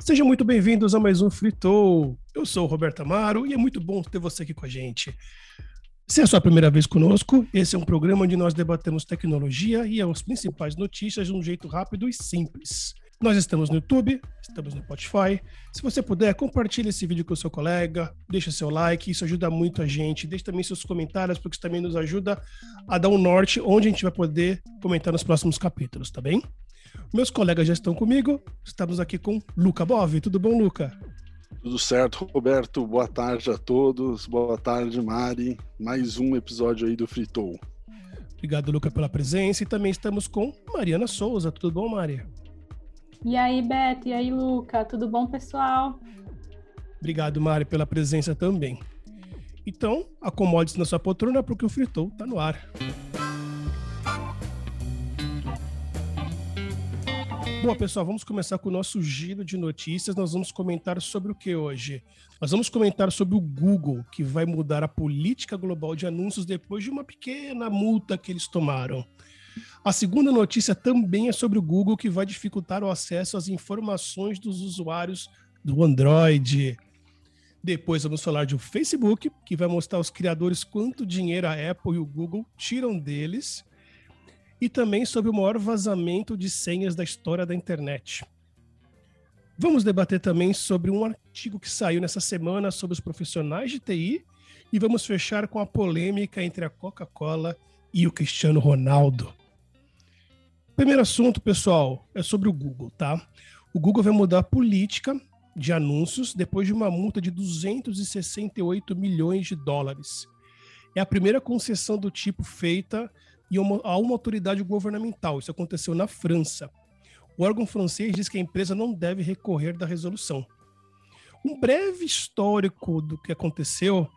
Sejam muito bem-vindos a mais um Fritou. Eu sou o Roberto Amaro e é muito bom ter você aqui com a gente. Se é a sua primeira vez conosco, esse é um programa onde nós debatemos tecnologia e as principais notícias de um jeito rápido e simples. Nós estamos no YouTube, estamos no Spotify. Se você puder, compartilhe esse vídeo com o seu colega, deixa seu like, isso ajuda muito a gente. Deixe também seus comentários, porque isso também nos ajuda a dar um norte onde a gente vai poder comentar nos próximos capítulos, tá bem? Meus colegas já estão comigo. Estamos aqui com Luca Bove. Tudo bom, Luca? Tudo certo, Roberto. Boa tarde a todos. Boa tarde, Mari. Mais um episódio aí do Fritou. Obrigado, Luca, pela presença. E também estamos com Mariana Souza. Tudo bom, Maria? E aí, Beto? E aí, Luca? Tudo bom, pessoal? Obrigado, Mari, pela presença também. Então, acomode-se na sua poltrona porque o Fritou está no ar. Bom, pessoal, vamos começar com o nosso giro de notícias. Nós vamos comentar sobre o que hoje? Nós vamos comentar sobre o Google, que vai mudar a política global de anúncios depois de uma pequena multa que eles tomaram. A segunda notícia também é sobre o Google, que vai dificultar o acesso às informações dos usuários do Android. Depois vamos falar de o Facebook, que vai mostrar aos criadores quanto dinheiro a Apple e o Google tiram deles e também sobre o maior vazamento de senhas da história da internet. Vamos debater também sobre um artigo que saiu nessa semana sobre os profissionais de TI e vamos fechar com a polêmica entre a Coca-Cola e o Cristiano Ronaldo. Primeiro assunto, pessoal, é sobre o Google, tá? O Google vai mudar a política de anúncios depois de uma multa de 268 milhões de dólares. É a primeira concessão do tipo feita e a uma autoridade governamental. Isso aconteceu na França. O órgão francês diz que a empresa não deve recorrer da resolução. Um breve histórico do que aconteceu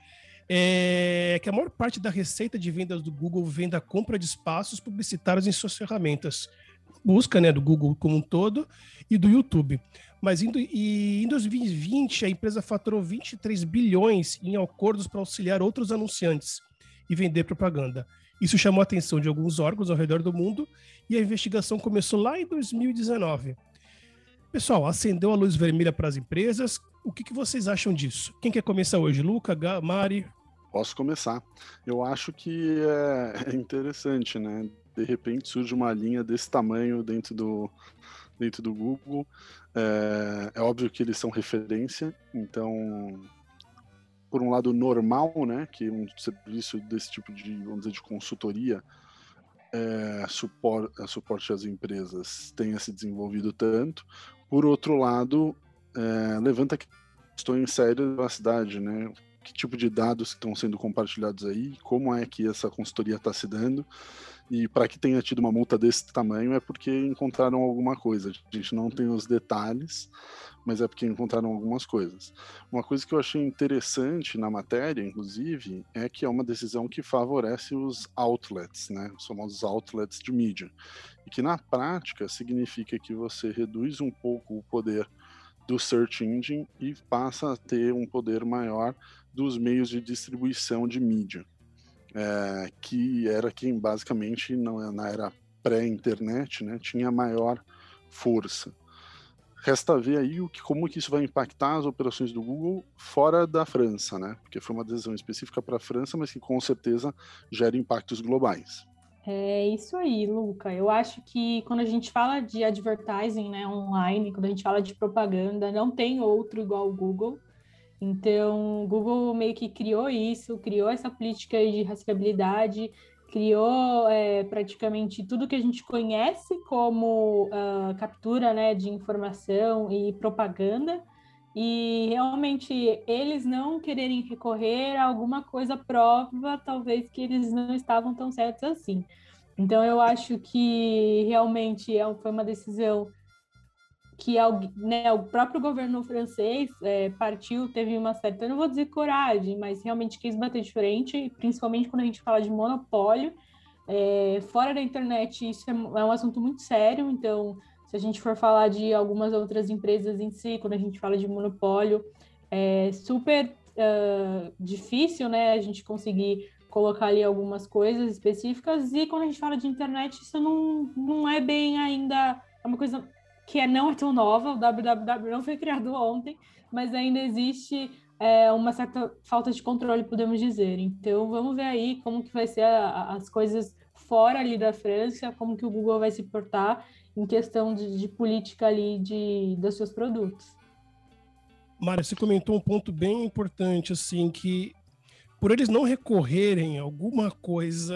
é que a maior parte da receita de vendas do Google vem da compra de espaços publicitários em suas ferramentas. Busca né, do Google como um todo e do YouTube. Mas em 2020, a empresa faturou 23 bilhões em acordos para auxiliar outros anunciantes e vender propaganda. Isso chamou a atenção de alguns órgãos ao redor do mundo e a investigação começou lá em 2019. Pessoal, acendeu a luz vermelha para as empresas. O que, que, vocês acham disso? Quem quer começar hoje? Luca, Mari? Posso começar. Eu acho que é interessante, né? De repente surge uma linha desse tamanho dentro do, dentro do Google. É, é óbvio que eles são referência, então por um lado normal, né, que um serviço desse tipo de, vamos dizer, de consultoria, é, suporte, suporte às empresas tenha se desenvolvido tanto. Por outro lado, é, levanta questões sérias da cidade, né? Que tipo de dados estão sendo compartilhados aí? Como é que essa consultoria está se dando? E para que tenha tido uma multa desse tamanho é porque encontraram alguma coisa. A gente não tem os detalhes, mas é porque encontraram algumas coisas. Uma coisa que eu achei interessante na matéria, inclusive, é que é uma decisão que favorece os outlets, né, os famosos outlets de mídia, e que na prática significa que você reduz um pouco o poder do search engine e passa a ter um poder maior dos meios de distribuição de mídia, é, que era quem basicamente na era pré-internet, né, tinha maior força. Resta ver aí o que, como que isso vai impactar as operações do Google fora da França, né? Porque foi uma decisão específica para a França, mas que com certeza gera impactos globais. É isso aí, Luca. Eu acho que quando a gente fala de advertising né, online, quando a gente fala de propaganda, não tem outro igual o Google. Então, o Google meio que criou isso, criou essa política de rastreabilidade, criou é, praticamente tudo que a gente conhece como uh, captura né, de informação e propaganda, e realmente eles não quererem recorrer a alguma coisa prova, talvez que eles não estavam tão certos assim. Então, eu acho que realmente é, foi uma decisão que né, o próprio governo francês é, partiu, teve uma certa, eu não vou dizer coragem, mas realmente quis bater de frente, principalmente quando a gente fala de monopólio. É, fora da internet, isso é, é um assunto muito sério, então, se a gente for falar de algumas outras empresas em si, quando a gente fala de monopólio, é super uh, difícil, né, a gente conseguir colocar ali algumas coisas específicas, e quando a gente fala de internet, isso não, não é bem ainda, é uma coisa que é, não é tão nova, o www não foi criado ontem, mas ainda existe é, uma certa falta de controle, podemos dizer. Então, vamos ver aí como que vai ser a, as coisas fora ali da França, como que o Google vai se portar em questão de, de política ali de, dos seus produtos. Mário, você comentou um ponto bem importante, assim, que por eles não recorrerem, alguma coisa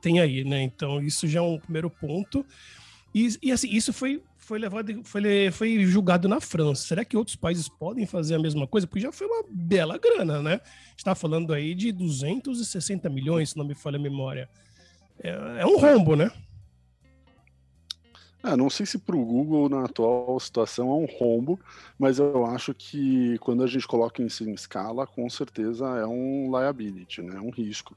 tem aí, né? Então, isso já é um primeiro ponto. E, e assim, isso foi, foi levado, foi, foi julgado na França. Será que outros países podem fazer a mesma coisa? Porque já foi uma bela grana, né? está falando aí de 260 milhões, se não me falha a memória. É, é um rombo, né? É, não sei se para o Google na atual situação é um rombo, mas eu acho que quando a gente coloca isso em escala, com certeza é um liability, né? um risco.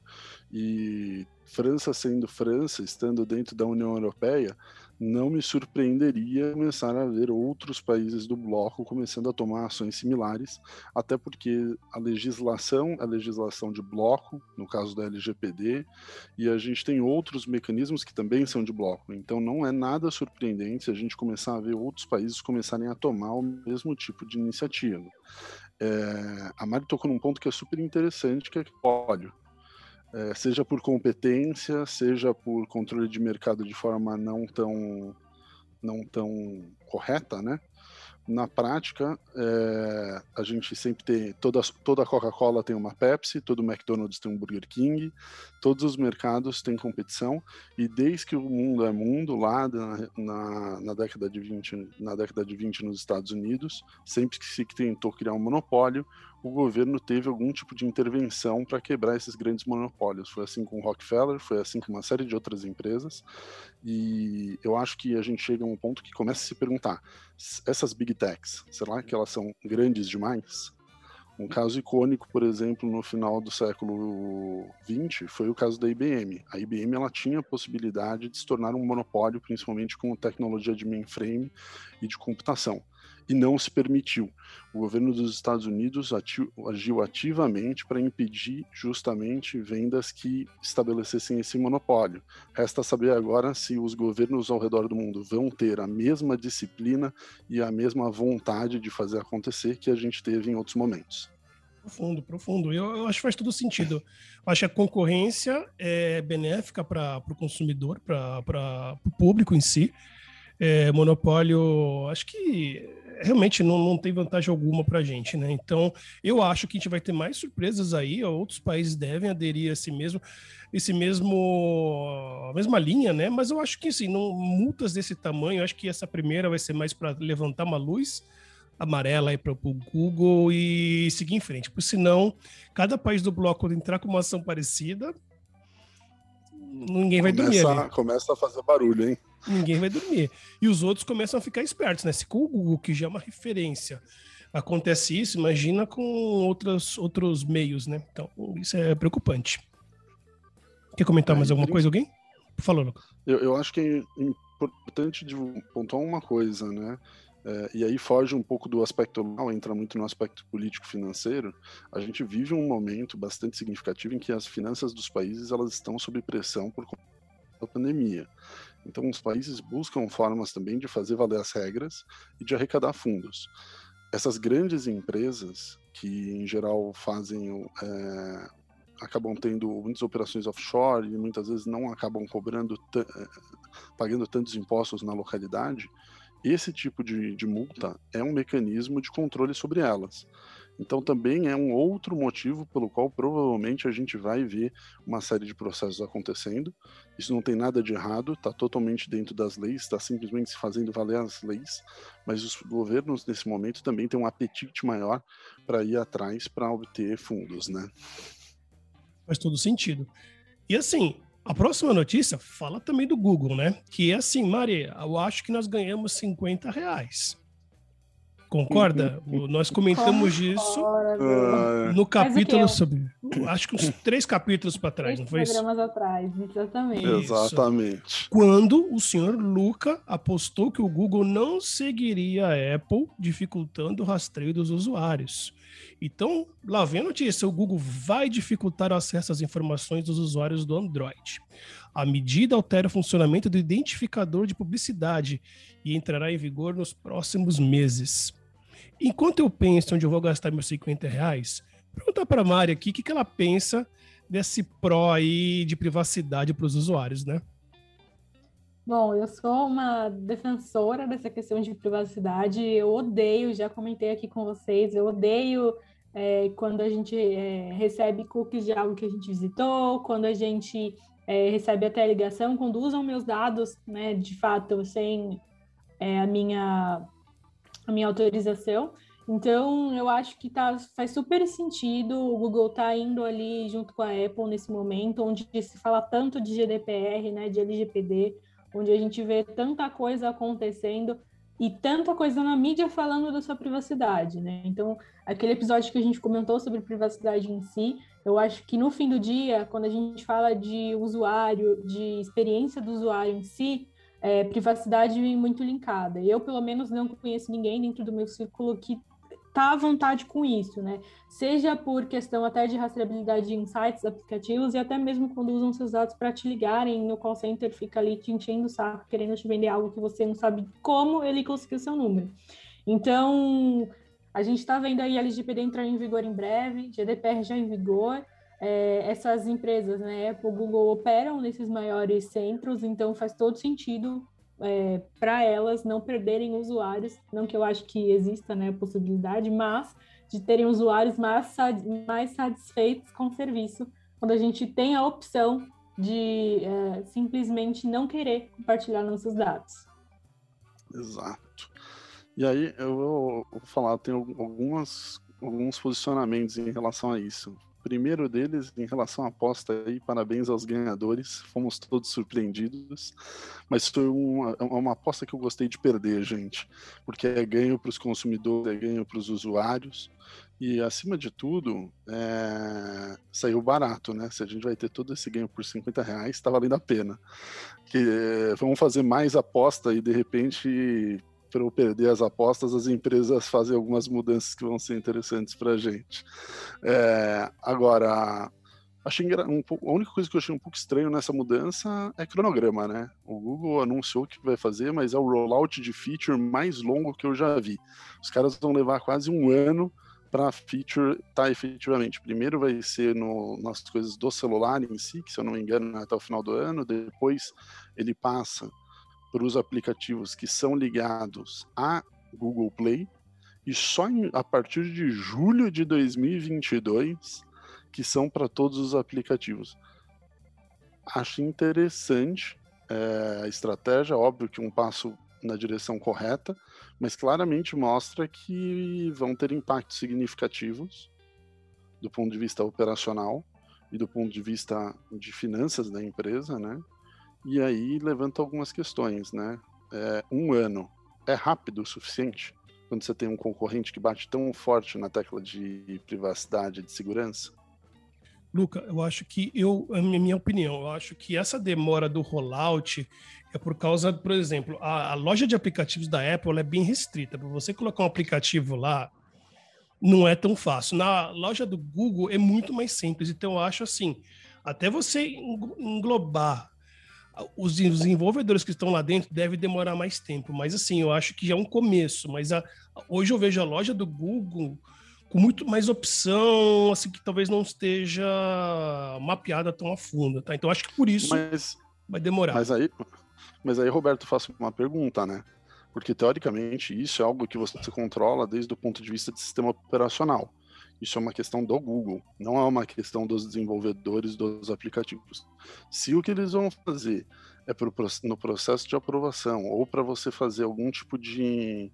E França sendo França, estando dentro da União Europeia, não me surpreenderia começar a ver outros países do bloco começando a tomar ações similares, até porque a legislação é legislação de bloco, no caso da LGPD, e a gente tem outros mecanismos que também são de bloco. Então não é nada surpreendente se a gente começar a ver outros países começarem a tomar o mesmo tipo de iniciativa. É, a Mari tocou num ponto que é super interessante, que é óleo é, seja por competência, seja por controle de mercado de forma não tão, não tão correta, né? Na prática, é, a gente sempre tem. Toda, toda Coca-Cola tem uma Pepsi, todo McDonald's tem um Burger King, todos os mercados têm competição, e desde que o mundo é mundo, lá na, na, na década, de 20, na década de 20 nos Estados Unidos, sempre que se tentou criar um monopólio, o governo teve algum tipo de intervenção para quebrar esses grandes monopólios. Foi assim com o Rockefeller, foi assim com uma série de outras empresas. E eu acho que a gente chega a um ponto que começa a se perguntar: essas big techs, será que elas são grandes demais? Um caso icônico, por exemplo, no final do século XX, foi o caso da IBM. A IBM ela tinha a possibilidade de se tornar um monopólio, principalmente com tecnologia de mainframe e de computação e não se permitiu. O governo dos Estados Unidos agiu ativamente para impedir justamente vendas que estabelecessem esse monopólio. Resta saber agora se os governos ao redor do mundo vão ter a mesma disciplina e a mesma vontade de fazer acontecer que a gente teve em outros momentos. Profundo, profundo. Eu, eu acho que faz todo sentido. Eu acho que a concorrência é benéfica para o consumidor, para o público em si. É, monopólio, acho que realmente não, não tem vantagem alguma para a gente, né? Então, eu acho que a gente vai ter mais surpresas aí, outros países devem aderir a esse mesmo, esse mesmo, a mesma linha, né? Mas eu acho que, assim, não, multas desse tamanho, acho que essa primeira vai ser mais para levantar uma luz amarela aí para o Google e seguir em frente, porque senão, cada país do bloco entrar com uma ação parecida, ninguém vai começa, dormir ali. Começa a fazer barulho, hein? ninguém vai dormir. E os outros começam a ficar espertos, né? Se com o Google, que já é uma referência, acontece isso, imagina com outros, outros meios, né? Então, isso é preocupante. Quer comentar é, mais alguma coisa, alguém? Falou, Lucas. Eu, eu acho que é importante de pontuar uma coisa, né? É, e aí foge um pouco do aspecto mal, entra muito no aspecto político-financeiro. A gente vive um momento bastante significativo em que as finanças dos países elas estão sob pressão por conta da pandemia. Então, os países buscam formas também de fazer valer as regras e de arrecadar fundos. Essas grandes empresas, que em geral fazem, é, acabam tendo muitas operações offshore e muitas vezes não acabam cobrando, é, pagando tantos impostos na localidade, esse tipo de, de multa é um mecanismo de controle sobre elas. Então também é um outro motivo pelo qual provavelmente a gente vai ver uma série de processos acontecendo. Isso não tem nada de errado, está totalmente dentro das leis, está simplesmente se fazendo valer as leis, mas os governos nesse momento também têm um apetite maior para ir atrás para obter fundos, né? Faz todo sentido. E assim, a próxima notícia fala também do Google, né? Que é assim, Maria, eu acho que nós ganhamos 50 reais. Concorda? Nós comentamos isso no capítulo sobre. Acho que uns três capítulos para trás, não foi isso? programas atrás, exatamente. Exatamente. Quando o senhor Luca apostou que o Google não seguiria a Apple, dificultando o rastreio dos usuários. Então, lá vem a notícia: o Google vai dificultar o acesso às informações dos usuários do Android. A medida altera o funcionamento do identificador de publicidade e entrará em vigor nos próximos meses. Enquanto eu penso onde eu vou gastar meus 50 reais, perguntar para a Mari aqui o que, que ela pensa desse pró aí de privacidade para os usuários, né? Bom, eu sou uma defensora dessa questão de privacidade. Eu odeio, já comentei aqui com vocês, eu odeio é, quando a gente é, recebe cookies de algo que a gente visitou, quando a gente é, recebe até ligação, quando usam meus dados, né, de fato, sem é, a, minha, a minha autorização. Então, eu acho que tá, faz super sentido o Google tá indo ali junto com a Apple nesse momento, onde se fala tanto de GDPR, né, de LGPD, onde a gente vê tanta coisa acontecendo e tanta coisa na mídia falando da sua privacidade, né? Então, aquele episódio que a gente comentou sobre privacidade em si, eu acho que no fim do dia, quando a gente fala de usuário, de experiência do usuário em si, é, privacidade muito linkada. Eu, pelo menos, não conheço ninguém dentro do meu círculo que tá à vontade com isso, né? Seja por questão até de rastreabilidade em sites, aplicativos e até mesmo quando usam seus dados para te ligarem no call center, fica ali te enchendo o saco, querendo te vender algo que você não sabe como ele conseguiu seu número. Então, a gente está vendo aí a LGPD entrar em vigor em breve, GDPR já em vigor. É, essas empresas, né, Apple, Google operam nesses maiores centros, então faz todo sentido é, para elas não perderem usuários, não que eu acho que exista né, a possibilidade, mas de terem usuários mais, mais satisfeitos com o serviço, quando a gente tem a opção de é, simplesmente não querer compartilhar nossos dados. Exato. E aí eu vou, falar, tem algumas, alguns posicionamentos em relação a isso primeiro deles, em relação à aposta aí, parabéns aos ganhadores, fomos todos surpreendidos, mas foi uma, uma aposta que eu gostei de perder, gente, porque é ganho para os consumidores, é ganho para os usuários, e acima de tudo, é... saiu barato, né? Se a gente vai ter todo esse ganho por 50 reais, está valendo a pena. Que, vamos fazer mais aposta e de repente para eu perder as apostas, as empresas fazem algumas mudanças que vão ser interessantes para a gente. É, agora, achei um pouco, a única coisa que eu achei um pouco estranho nessa mudança é cronograma, né? O Google anunciou que vai fazer, mas é o rollout de feature mais longo que eu já vi. Os caras vão levar quase um ano para a feature estar tá efetivamente. Primeiro vai ser no, nas coisas do celular em si, que se eu não me engano é até o final do ano, depois ele passa para os aplicativos que são ligados a Google Play e só em, a partir de julho de 2022 que são para todos os aplicativos. Acho interessante é, a estratégia, óbvio que um passo na direção correta, mas claramente mostra que vão ter impactos significativos do ponto de vista operacional e do ponto de vista de finanças da empresa, né? E aí levanta algumas questões, né? É, um ano é rápido o suficiente quando você tem um concorrente que bate tão forte na tecla de privacidade e de segurança? Luca, eu acho que eu, a minha opinião, eu acho que essa demora do rollout é por causa, por exemplo, a, a loja de aplicativos da Apple é bem restrita. Para você colocar um aplicativo lá, não é tão fácil. Na loja do Google é muito mais simples. Então eu acho assim, até você englobar os desenvolvedores que estão lá dentro devem demorar mais tempo, mas assim, eu acho que já é um começo. Mas a, hoje eu vejo a loja do Google com muito mais opção, assim, que talvez não esteja mapeada tão a fundo, tá? Então acho que por isso mas, vai demorar. Mas aí, mas aí, Roberto, faço uma pergunta, né? Porque teoricamente isso é algo que você controla desde o ponto de vista de sistema operacional. Isso é uma questão do Google, não é uma questão dos desenvolvedores dos aplicativos. Se o que eles vão fazer é pro, no processo de aprovação ou para você fazer algum tipo de,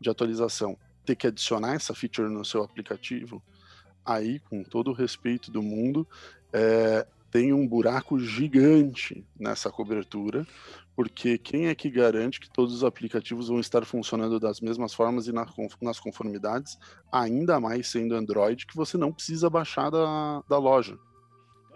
de atualização, ter que adicionar essa feature no seu aplicativo, aí, com todo o respeito do mundo, é, tem um buraco gigante nessa cobertura, porque quem é que garante que todos os aplicativos vão estar funcionando das mesmas formas e nas conformidades, ainda mais sendo Android, que você não precisa baixar da, da loja.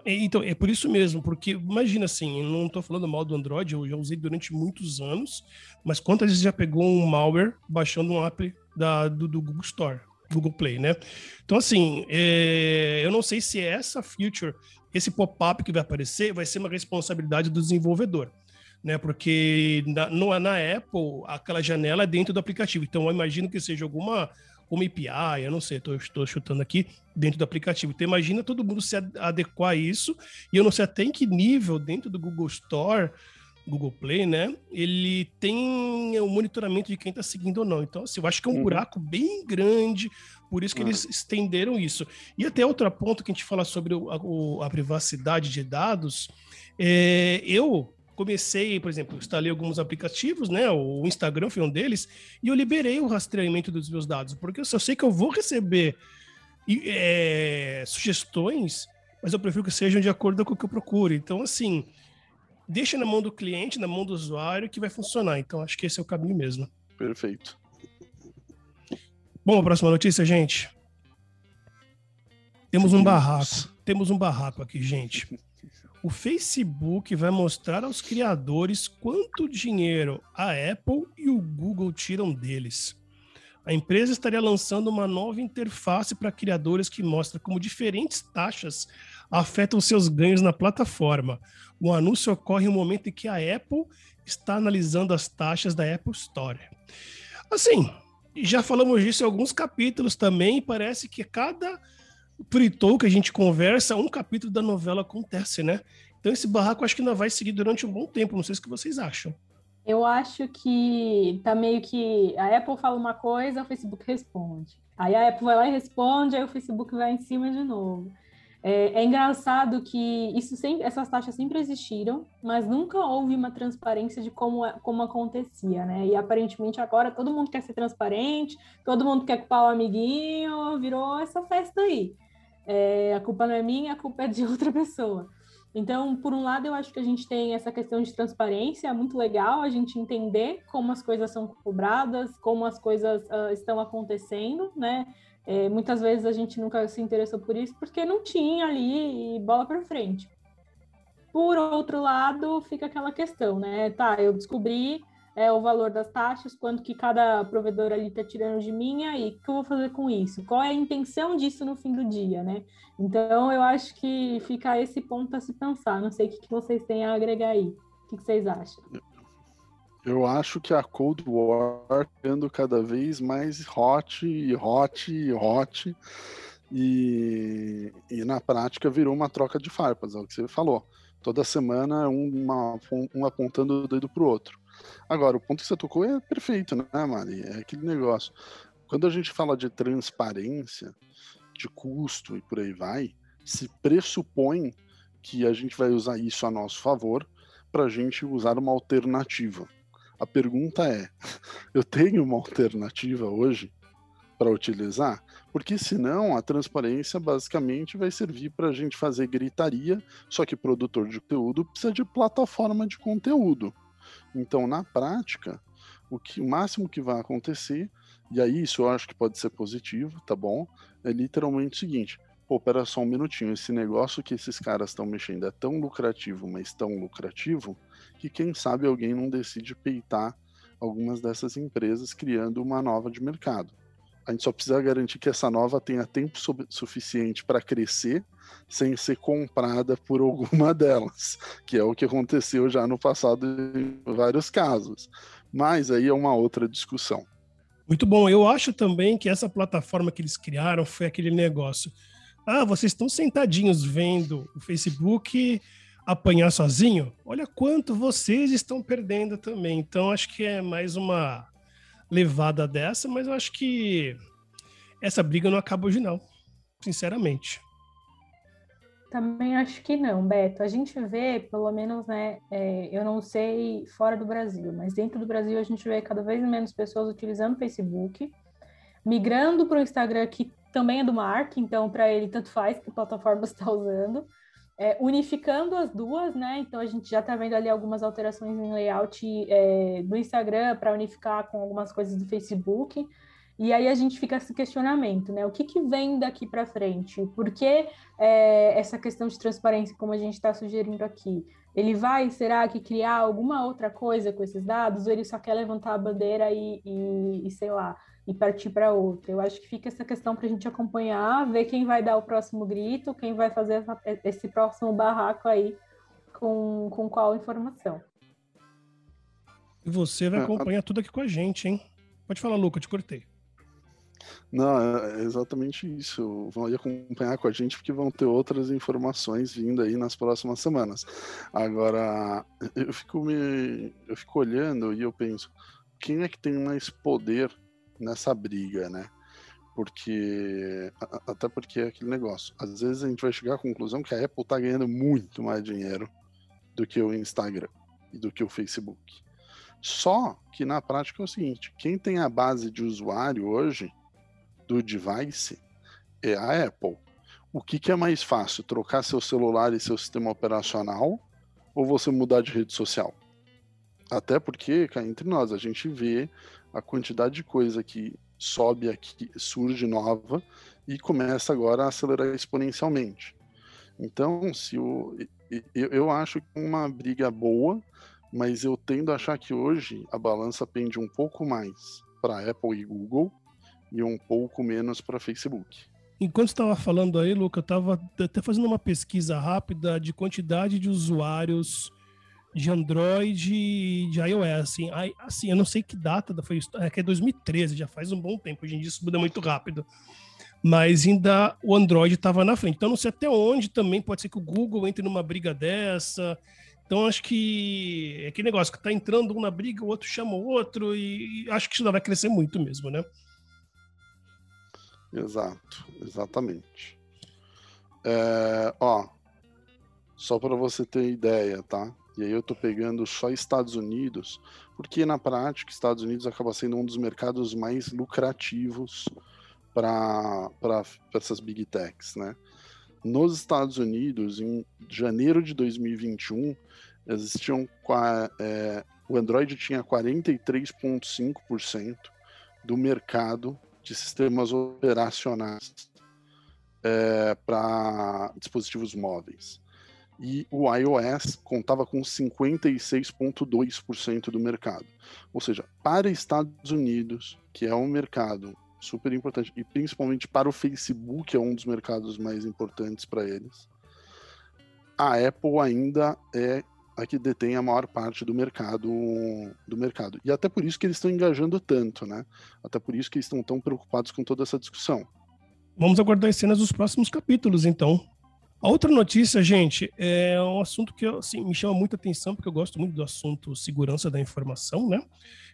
Então, é por isso mesmo, porque imagina assim, não estou falando mal do Android, eu já usei durante muitos anos, mas quantas vezes já pegou um malware baixando um app da, do, do Google Store? Google Play, né? Então, assim, é, eu não sei se essa feature, esse pop-up que vai aparecer, vai ser uma responsabilidade do desenvolvedor, né? Porque na, no, na Apple, aquela janela é dentro do aplicativo. Então, eu imagino que seja alguma uma API, eu não sei, estou chutando aqui, dentro do aplicativo. Então, imagina todo mundo se adequar a isso, e eu não sei até em que nível dentro do Google Store Google Play, né? Ele tem o monitoramento de quem está seguindo ou não. Então, assim, eu acho que é um uhum. buraco bem grande, por isso que uhum. eles estenderam isso. E até outro ponto que a gente fala sobre o, a, a, privacidade de dados, é, eu comecei, por exemplo, instalei alguns aplicativos, né? O Instagram foi um deles, e eu liberei o rastreamento dos meus dados, porque eu sei que eu vou receber é, sugestões, mas eu prefiro que sejam de acordo com o que eu procuro. Então, assim, deixa na mão do cliente, na mão do usuário, que vai funcionar. Então, acho que esse é o caminho mesmo. Perfeito. Bom, a próxima notícia, gente. Temos um barraco. Temos um barraco aqui, gente. O Facebook vai mostrar aos criadores quanto dinheiro a Apple e o Google tiram deles. A empresa estaria lançando uma nova interface para criadores que mostra como diferentes taxas afetam seus ganhos na plataforma. O anúncio ocorre no momento em que a Apple está analisando as taxas da Apple Store. Assim, já falamos disso em alguns capítulos também, parece que cada fritou que a gente conversa, um capítulo da novela acontece, né? Então esse barraco acho que ainda vai seguir durante um bom tempo, não sei o que vocês acham. Eu acho que tá meio que a Apple fala uma coisa, o Facebook responde. Aí a Apple vai lá e responde, aí o Facebook vai em cima de novo. É, é, engraçado que isso sempre, essas taxas sempre existiram, mas nunca houve uma transparência de como, é, como acontecia, né? E aparentemente agora todo mundo quer ser transparente, todo mundo quer culpar o amiguinho, virou essa festa aí. É, a culpa não é minha, a culpa é de outra pessoa. Então, por um lado, eu acho que a gente tem essa questão de transparência, é muito legal a gente entender como as coisas são cobradas, como as coisas uh, estão acontecendo, né? É, muitas vezes a gente nunca se interessou por isso porque não tinha ali bola para frente. Por outro lado, fica aquela questão, né? Tá, eu descobri é, o valor das taxas, quanto que cada provedor ali está tirando de mim, aí o que eu vou fazer com isso? Qual é a intenção disso no fim do dia, né? Então, eu acho que fica esse ponto a se pensar. Não sei o que, que vocês têm a agregar aí. O que, que vocês acham? Eu acho que a Cold War ficando cada vez mais hot hot hot. E, e na prática virou uma troca de farpas, é o que você falou. Toda semana uma, um apontando o dedo pro outro. Agora, o ponto que você tocou é perfeito, né, Mari? É aquele negócio. Quando a gente fala de transparência, de custo e por aí vai, se pressupõe que a gente vai usar isso a nosso favor para a gente usar uma alternativa. A pergunta é: eu tenho uma alternativa hoje para utilizar? Porque senão a transparência basicamente vai servir para a gente fazer gritaria, só que produtor de conteúdo precisa de plataforma de conteúdo. Então, na prática, o, que, o máximo que vai acontecer, e aí isso eu acho que pode ser positivo, tá bom? É literalmente o seguinte: pô, pera só um minutinho, esse negócio que esses caras estão mexendo é tão lucrativo, mas tão lucrativo, que quem sabe alguém não decide peitar algumas dessas empresas criando uma nova de mercado. A gente só precisa garantir que essa nova tenha tempo suficiente para crescer sem ser comprada por alguma delas, que é o que aconteceu já no passado em vários casos. Mas aí é uma outra discussão. Muito bom. Eu acho também que essa plataforma que eles criaram foi aquele negócio. Ah, vocês estão sentadinhos vendo o Facebook apanhar sozinho, olha quanto vocês estão perdendo também. Então, acho que é mais uma levada dessa, mas eu acho que essa briga não acaba hoje, não, sinceramente. Também acho que não, Beto. A gente vê, pelo menos, né? É, eu não sei fora do Brasil, mas dentro do Brasil a gente vê cada vez menos pessoas utilizando o Facebook, migrando para o Instagram, que também é do Mark, então para ele tanto faz que plataforma está usando é, unificando as duas, né? Então a gente já está vendo ali algumas alterações em layout é, do Instagram para unificar com algumas coisas do Facebook. E aí a gente fica esse questionamento, né? O que, que vem daqui para frente? Por que é, essa questão de transparência, como a gente está sugerindo aqui? Ele vai, será que criar alguma outra coisa com esses dados? Ou ele só quer levantar a bandeira e, e, e sei lá, e partir para outra. Eu acho que fica essa questão para a gente acompanhar, ver quem vai dar o próximo grito, quem vai fazer essa, esse próximo barraco aí com, com qual informação. E você vai é, acompanhar tudo aqui com a gente, hein? Pode falar, Luca, te cortei. Não, é exatamente isso. Vão acompanhar com a gente porque vão ter outras informações vindo aí nas próximas semanas. Agora, eu fico me, eu fico olhando e eu penso, quem é que tem mais poder nessa briga, né? Porque até porque é aquele negócio. Às vezes a gente vai chegar à conclusão que a Apple está ganhando muito mais dinheiro do que o Instagram e do que o Facebook. Só que na prática é o seguinte: quem tem a base de usuário hoje do device é a Apple. O que, que é mais fácil, trocar seu celular e seu sistema operacional ou você mudar de rede social? Até porque, cá entre nós, a gente vê a quantidade de coisa que sobe aqui, surge nova e começa agora a acelerar exponencialmente. Então, se o, eu, eu acho que uma briga boa, mas eu tendo a achar que hoje a balança pende um pouco mais para Apple e Google e um pouco menos para Facebook. Enquanto estava falando aí, Luca, eu estava até fazendo uma pesquisa rápida de quantidade de usuários de Android e de iOS. Assim, assim, eu não sei que data foi isso, é que é 2013, já faz um bom tempo. Hoje em dia isso muda muito rápido. Mas ainda o Android estava na frente. Então não sei até onde também pode ser que o Google entre numa briga dessa. Então acho que é aquele negócio que está entrando um na briga, o outro chama o outro, e, e acho que isso vai crescer muito mesmo, né? Exato, exatamente. É, ó, só para você ter ideia, tá? E aí eu tô pegando só Estados Unidos, porque na prática Estados Unidos acaba sendo um dos mercados mais lucrativos para essas big techs, né? Nos Estados Unidos, em janeiro de 2021, existiam é, o Android tinha 43,5% do mercado de sistemas operacionais é, para dispositivos móveis. E o iOS contava com 56,2% do mercado. Ou seja, para Estados Unidos, que é um mercado super importante, e principalmente para o Facebook, é um dos mercados mais importantes para eles, a Apple ainda é a que detém a maior parte do mercado do mercado. E até por isso que eles estão engajando tanto, né? Até por isso que eles estão tão preocupados com toda essa discussão. Vamos aguardar as cenas dos próximos capítulos, então. A outra notícia, gente, é um assunto que assim, me chama muita atenção, porque eu gosto muito do assunto segurança da informação, né?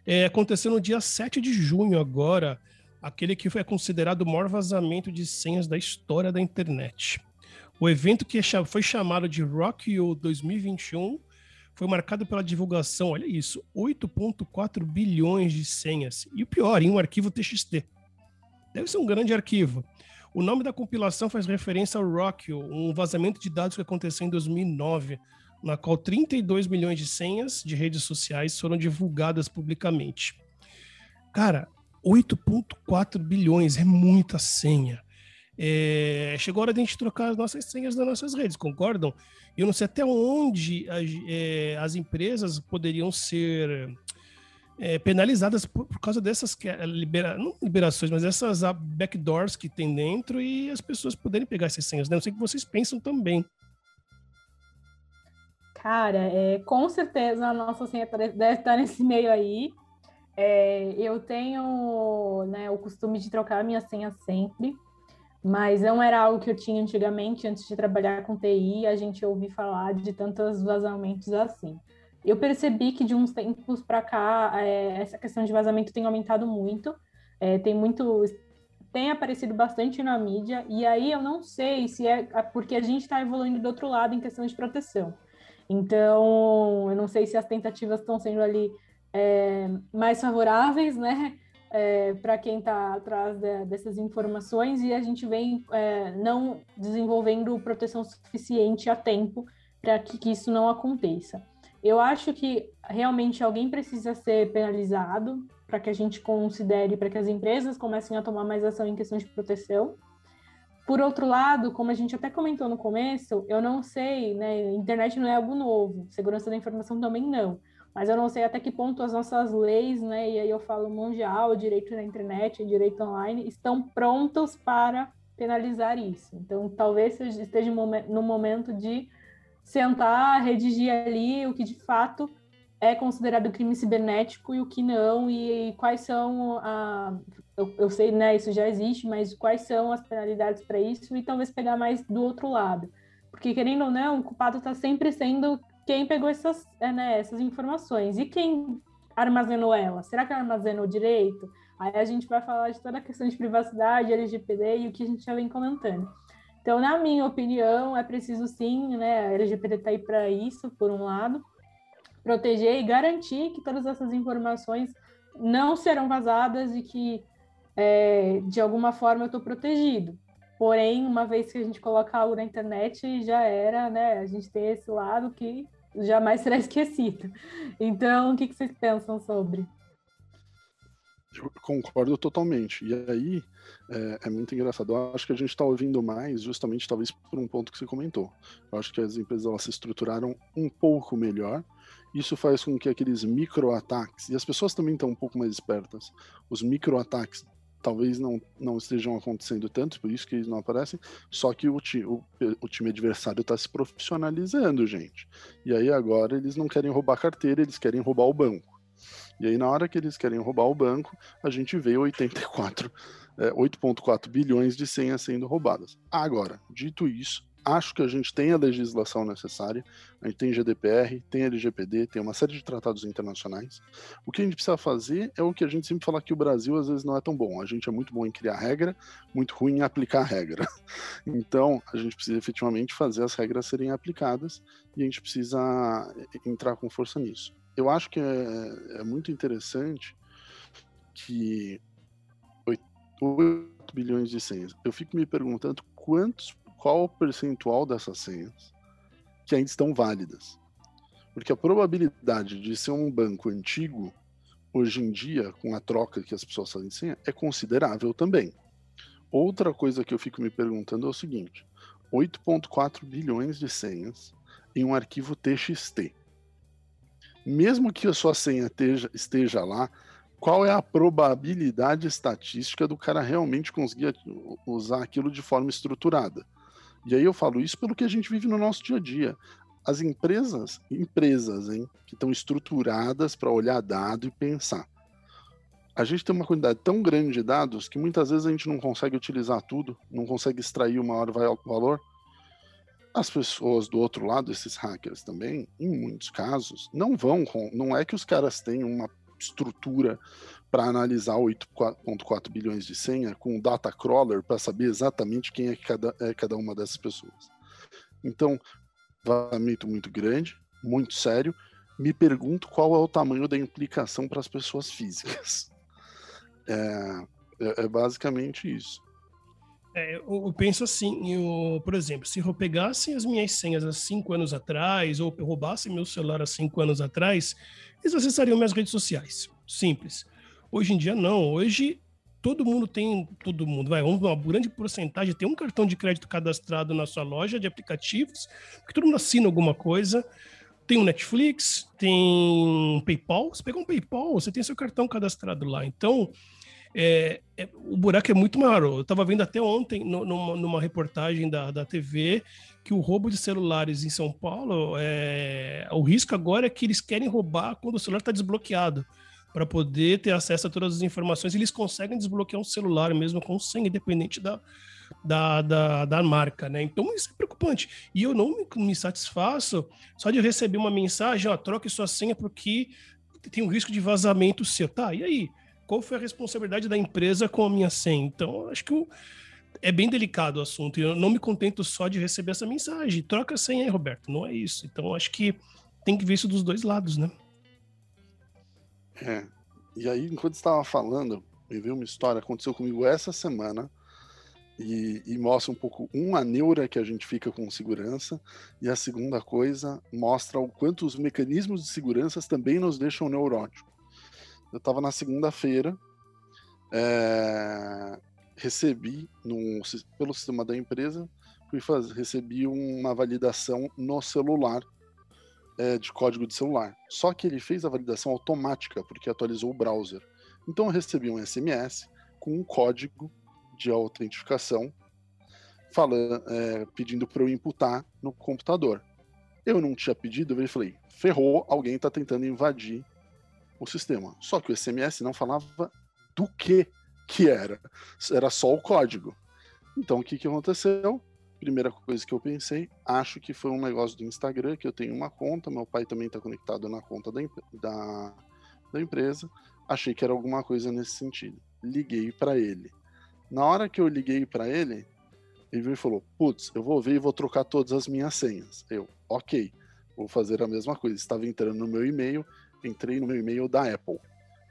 É, aconteceu no dia 7 de junho agora, aquele que foi considerado o maior vazamento de senhas da história da internet. O evento que foi chamado de Rock You 2021 foi marcado pela divulgação, olha isso, 8.4 bilhões de senhas. E o pior, em um arquivo TXT. Deve ser um grande arquivo. O nome da compilação faz referência ao Rockio, um vazamento de dados que aconteceu em 2009, na qual 32 milhões de senhas de redes sociais foram divulgadas publicamente. Cara, 8.4 bilhões é muita senha. É, chegou a hora de a gente trocar as nossas senhas das nossas redes, concordam? Eu não sei até onde as, é, as empresas poderiam ser é, penalizadas por, por, causa dessas é, libera, não liberações, mas essas backdoors que tem dentro e as pessoas poderem pegar essas senhas. Né? Não sei que vocês pensam também. Cara, é, com certeza a nossa senha tá, deve estar nesse meio aí. É, eu tenho né, o costume de trocar a minha senha sempre mas não era algo que eu tinha antigamente, antes de trabalhar com TI, a gente ouvir falar de tantos vazamentos assim. Eu percebi que de uns tempos para cá, é, essa questão de vazamento tem aumentado muito, é, tem muito, tem aparecido bastante na mídia, e aí eu não sei se é porque a gente está evoluindo do outro lado em questão de proteção. Então, eu não sei se as tentativas estão sendo ali é, mais favoráveis, né? é, para quem está atrás de, dessas informações e a gente vem é, não desenvolvendo proteção suficiente a tempo para que, que, isso não aconteça. Eu acho que realmente alguém precisa ser penalizado para que a gente considere, para que as empresas comecem a tomar mais ação em questão de proteção. Por outro lado, como a gente até comentou no começo, eu não sei, né? Internet não é algo novo, segurança da informação também não mas eu não sei até que ponto as nossas leis, né, e aí eu falo mundial, direito na internet, direito online, estão prontos para penalizar isso. Então, talvez esteja no momento de sentar, redigir ali o que de fato é considerado crime cibernético e o que não, e, quais são a. Eu, eu, sei, né, isso já existe, mas quais são as penalidades para isso, e talvez pegar mais do outro lado. Porque, querendo ou não, o culpado está sempre sendo quem pegou essas, é, né, essas informações. E quem armazenou elas? Será que armazenou direito? Aí a gente vai falar de toda a questão de privacidade, LGPD e o que a gente já vem comentando. Então, na minha opinião, é preciso sim, né? A LGPD está aí para isso, por um lado, proteger e garantir que todas essas informações não serão vazadas e que, é, de alguma forma, eu estou protegido. Porém, uma vez que a gente coloca algo na internet, já era, né? A gente tem esse lado que jamais será esquecido. Então, o que, que vocês pensam sobre? Concordo totalmente. E aí é, é, muito engraçado. Eu acho que a gente está ouvindo mais, justamente talvez por um ponto que você comentou. Eu acho que as empresas elas se estruturaram um pouco melhor isso faz com que aqueles microataques, e as pessoas também estão um pouco mais espertas, os microataques talvez não, não estejam acontecendo tanto, por isso que eles não aparecem, só que o, ti, o, o time adversário está se profissionalizando, gente. E aí agora eles não querem roubar carteira, eles querem roubar o banco. E aí na hora que eles querem roubar o banco, a gente vê 84, é, 8.4 bilhões de senhas sendo roubadas. Agora, dito isso, acho que a gente tem a legislação necessária, a gente tem GDPR, tem LGPD, tem uma série de tratados internacionais. O que a gente precisa fazer é o que a gente sempre fala que o Brasil às vezes não é tão bom. A gente é muito bom em criar regra, muito ruim em aplicar regra. Então, a gente precisa efetivamente fazer as regras serem aplicadas e a gente precisa entrar com força nisso. Eu acho que é, é muito interessante que 8 bilhões de senhas. Eu fico me perguntando quantos qual o percentual dessas senhas que ainda estão válidas. Porque a probabilidade de ser um banco antigo, hoje em dia, com a troca que as pessoas fazem de senha, é considerável também. Outra coisa que eu fico me perguntando é o seguinte: 8,4 bilhões de senhas em um arquivo TXT. Mesmo que a sua senha esteja, esteja lá, qual é a probabilidade estatística do cara realmente conseguir usar aquilo de forma estruturada? E aí eu falo isso pelo que a gente vive no nosso dia a dia. As empresas, empresas, hein, que estão estruturadas para olhar dado e pensar. A gente tem uma quantidade tão grande de dados que muitas vezes a gente não consegue utilizar tudo, não consegue extrair o maior valor. As pessoas do outro lado, esses hackers também, em muitos casos, não vão. Não é que os caras tenham uma estrutura para analisar 8,4 bilhões de senha com um data crawler para saber exatamente quem é cada, é cada uma dessas pessoas. Então, vazamento muito grande, muito sério. Me pergunto qual é o tamanho da implicação para as pessoas físicas. É, é, é basicamente isso. É, eu, eu, penso assim, eu, por exemplo, se eu pegasse as minhas senhas há cinco anos atrás, ou roubasse meu celular há cinco anos atrás, eles acessariam minhas redes sociais. Simples. Hoje em dia, não. Hoje, todo mundo tem. Todo mundo, vai, uma grande porcentagem tem um cartão de crédito cadastrado na sua loja de aplicativos, porque todo mundo assina alguma coisa. Tem um Netflix, tem um PayPal. Você pega um PayPal, você tem seu cartão cadastrado lá. Então, é, é, o buraco é muito maior. Eu estava vendo até ontem, no, numa, numa, reportagem da, da TV, que o roubo de celulares em São Paulo, é, o risco agora é que eles querem roubar quando o celular está desbloqueado para poder ter acesso a todas as informações. Eles conseguem desbloquear um celular mesmo com senha, independente da, da, da, da, marca, né? Então isso é preocupante. E eu não me, me satisfaço só de receber uma mensagem, ó, troque sua senha porque tem um risco de vazamento seu. Tá, e aí? Qual foi a responsabilidade da empresa com a minha senha? Então, acho que é bem delicado o assunto. E eu não me contento só de receber essa mensagem. Troca a senha aí, Roberto. Não é isso. Então, acho que tem que ver isso dos dois lados, né? É. E aí, enquanto estava falando, me veio uma história, aconteceu comigo essa semana, e, e, mostra um pouco, um, a neura que a gente fica com segurança, e a segunda coisa, mostra o quanto os mecanismos de segurança também nos deixam neuróticos. Eu estava na segunda-feira, é, recebi pelo sistema da empresa, fui fazer, recebi uma validação no celular é, de código de celular. Só que ele fez a validação automática, porque atualizou o browser. Então eu recebi um SMS com um código de autentificação falando, é, pedindo para eu imputar no computador. Eu não tinha pedido, eu falei, ferrou, alguém está tentando invadir o sistema. Só que o SMS não falava do que que era, era só o código. Então o que, que aconteceu? Primeira coisa que eu pensei, acho que foi um negócio do Instagram, que eu tenho uma conta, meu pai também está conectado na conta da, da, da empresa. Achei que era alguma coisa nesse sentido. Liguei para ele. Na hora que eu liguei para ele, ele veio e falou: Putz, eu vou ver e vou trocar todas as minhas senhas. Eu, ok, vou fazer a mesma coisa. Estava entrando no meu e-mail, entrei no meu e-mail da Apple.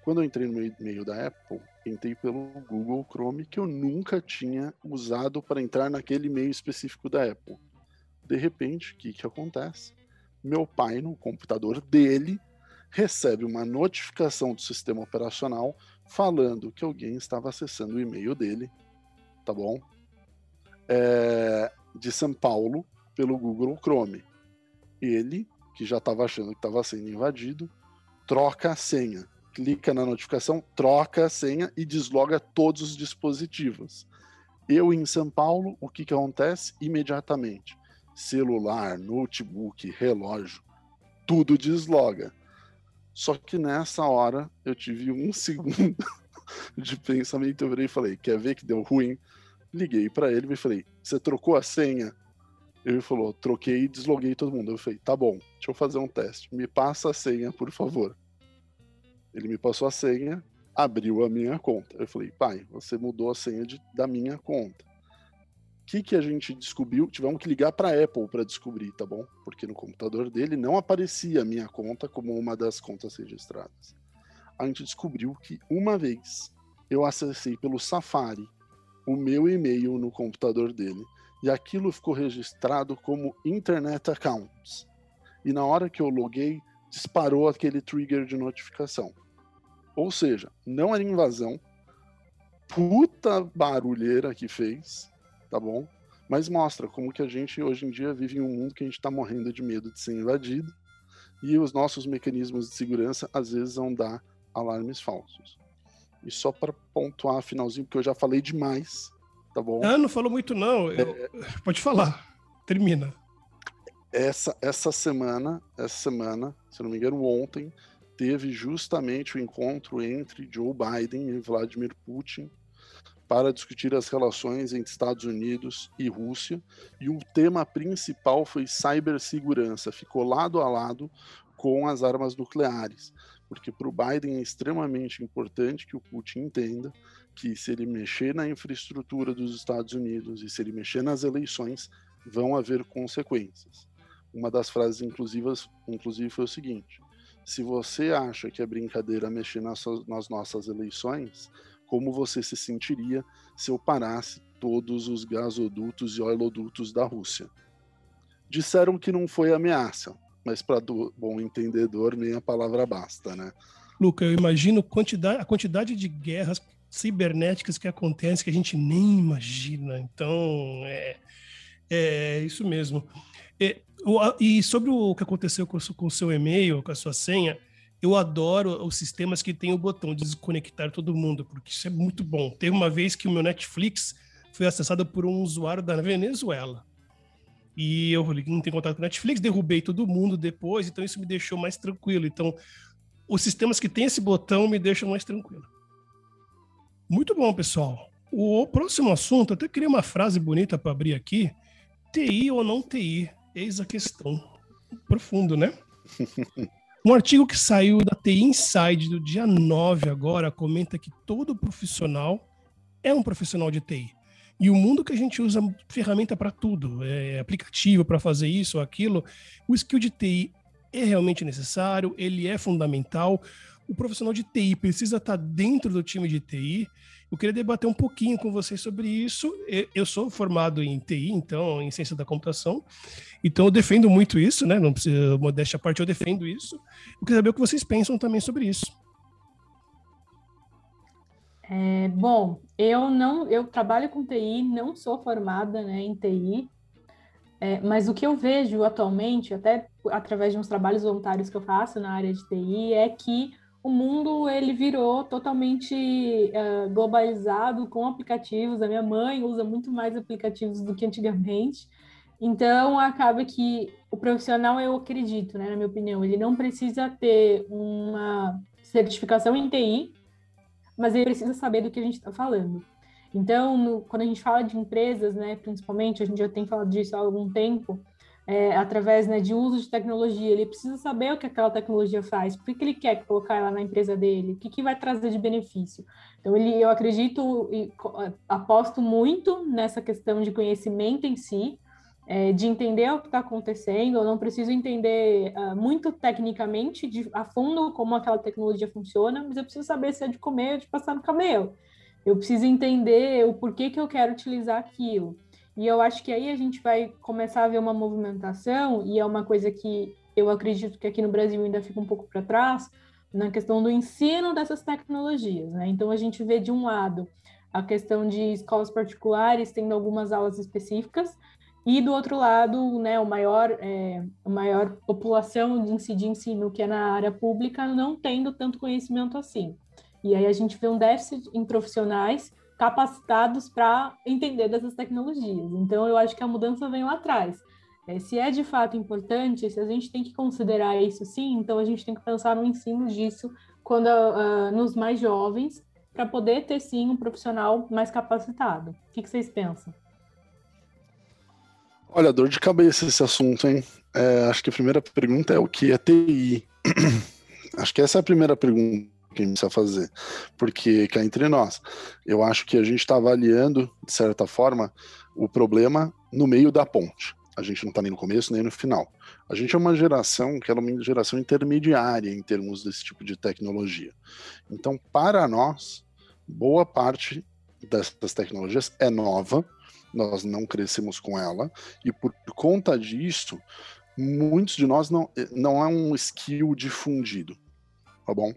Quando eu entrei no meu e-mail da Apple, entrei pelo Google Chrome, que eu nunca tinha usado para entrar naquele e-mail específico da Apple. De repente, o que, que acontece? Meu pai, no computador dele, recebe uma notificação do sistema operacional falando que alguém estava acessando o e-mail dele, tá bom? É, de São Paulo pelo Google Chrome. Ele, que já estava achando que estava sendo invadido, troca a senha, clica na notificação, troca a senha e desloga todos os dispositivos. Eu em São Paulo, o que, que acontece? Imediatamente, celular, notebook, relógio, tudo desloga. Só que nessa hora eu tive um segundo de pensamento. Eu virei e falei: Quer ver que deu ruim? Liguei para ele e falei: Você trocou a senha? Ele falou: Troquei e desloguei todo mundo. Eu falei: Tá bom, deixa eu fazer um teste. Me passa a senha, por favor. Ele me passou a senha, abriu a minha conta. Eu falei: Pai, você mudou a senha de, da minha conta que, que a gente descobriu? Tivemos que ligar para a Apple para descobrir, tá bom? Porque no computador dele não aparecia a minha conta como uma das contas registradas. A gente descobriu que uma vez eu acessei pelo Safari o meu e-mail no computador dele e aquilo ficou registrado como Internet Accounts. E na hora que eu loguei, disparou aquele trigger de notificação. Ou seja, não era invasão, puta barulheira que fez, tá bom? Mas mostra como que a gente hoje em dia vive em um mundo que a gente está morrendo de medo de ser invadido e os nossos mecanismos de segurança às vezes vão dar alarmes falsos. E só para pontuar finalzinho, porque eu já falei demais, tá bom? Ah, não falou muito não. Eu... É... Pode falar. Termina. Essa, essa semana, essa semana, se não me engano, ontem, teve justamente o encontro entre Joe Biden e Vladimir Putin para discutir as relações entre Estados Unidos e Rússia, e o tema principal foi cibersegurança, ficou lado a lado com as armas nucleares, porque para o Biden é extremamente importante que o Putin entenda que se ele mexer na infraestrutura dos Estados Unidos e se ele mexer nas eleições, vão haver consequências. Uma das frases inclusivas, inclusive foi o seguinte: se você acha que é brincadeira mexer nas, nas nossas eleições, como você se sentiria se eu parasse todos os gasodutos e oleodutos da Rússia. Disseram que não foi ameaça, mas para bom entendedor nem a palavra basta, né? Luca, eu imagino quantidade, a quantidade de guerras cibernéticas que acontecem que a gente nem imagina. Então, é, é isso mesmo. É, e sobre o que aconteceu com o seu e-mail, com a sua senha, eu adoro os sistemas que tem o botão de desconectar todo mundo, porque isso é muito bom. Teve uma vez que o meu Netflix foi acessado por um usuário da Venezuela. E eu não tenho contato com o Netflix, derrubei todo mundo depois, então isso me deixou mais tranquilo. Então, os sistemas que têm esse botão me deixam mais tranquilo. Muito bom, pessoal. O próximo assunto, até queria uma frase bonita para abrir aqui. TI ou não TI? Eis a questão. Profundo, né? Um artigo que saiu da TI Inside do dia 9 agora comenta que todo profissional é um profissional de TI. E o mundo que a gente usa ferramenta para tudo, é aplicativo para fazer isso ou aquilo, o skill de TI é realmente necessário, ele é fundamental. O profissional de TI precisa estar tá dentro do time de TI eu queria debater um pouquinho com vocês sobre isso. Eu sou formado em TI, então, em ciência da computação, então eu defendo muito isso, né? Não precisa, modéstia à parte, eu defendo isso. Eu queria saber o que vocês pensam também sobre isso. É, bom, eu não, eu trabalho com TI, não sou formada né, em TI, É, mas o que eu vejo atualmente, até através de uns trabalhos voluntários que eu faço na área de TI, é que o mundo ele virou totalmente uh, globalizado com aplicativos. A minha mãe usa muito mais aplicativos do que antigamente. Então acaba que o profissional, eu acredito, né, na minha opinião, ele não precisa ter uma certificação em TI, mas ele precisa saber do que a gente está falando. Então, no, quando a gente fala de empresas, né, principalmente, a gente já tem falado disso há algum tempo, é, através né, de uso de tecnologia, ele precisa saber o que aquela tecnologia faz, por que ele quer colocar ela na empresa dele, o que, que vai trazer de benefício. Então, ele, eu acredito e aposto muito nessa questão de conhecimento em si, é, de entender o que está acontecendo, eu não preciso entender uh, muito tecnicamente, de, a fundo, como aquela tecnologia funciona, mas eu preciso saber se é de comer ou de passar no camelo. Eu preciso entender o porquê que eu quero utilizar aquilo. E eu acho que aí a gente vai começar a ver uma movimentação, e é uma coisa que eu acredito que aqui no Brasil ainda fica um pouco para trás, na questão do ensino dessas tecnologias. Né? Então, a gente vê, de um lado, a questão de escolas particulares tendo algumas aulas específicas, e do outro lado, né, o maior, é, a maior população de, ensino que é na área pública não tendo tanto conhecimento assim. E aí a gente vê um déficit em profissionais capacitados para entender dessas tecnologias. Então, eu acho que a mudança vem lá atrás. É, se é de fato importante, se a gente tem que considerar isso sim, então a gente tem que pensar no ensino disso quando uh, nos mais jovens, para poder ter sim um profissional mais capacitado. O que, que, vocês pensam? Olha, dor de cabeça esse assunto, hein? É, acho que a primeira pergunta é o que é TI? acho que essa é a primeira pergunta que a gente precisa fazer. Porque, cá entre nós, eu acho que a gente está avaliando, de certa forma, o problema no meio da ponte. A gente não está nem no começo nem no final. A gente é uma geração que é uma geração intermediária em termos desse tipo de tecnologia. Então, para nós, boa parte dessas tecnologias é nova, nós não crescemos com ela, e por conta disso, muitos de nós não, não é um skill difundido, tá bom?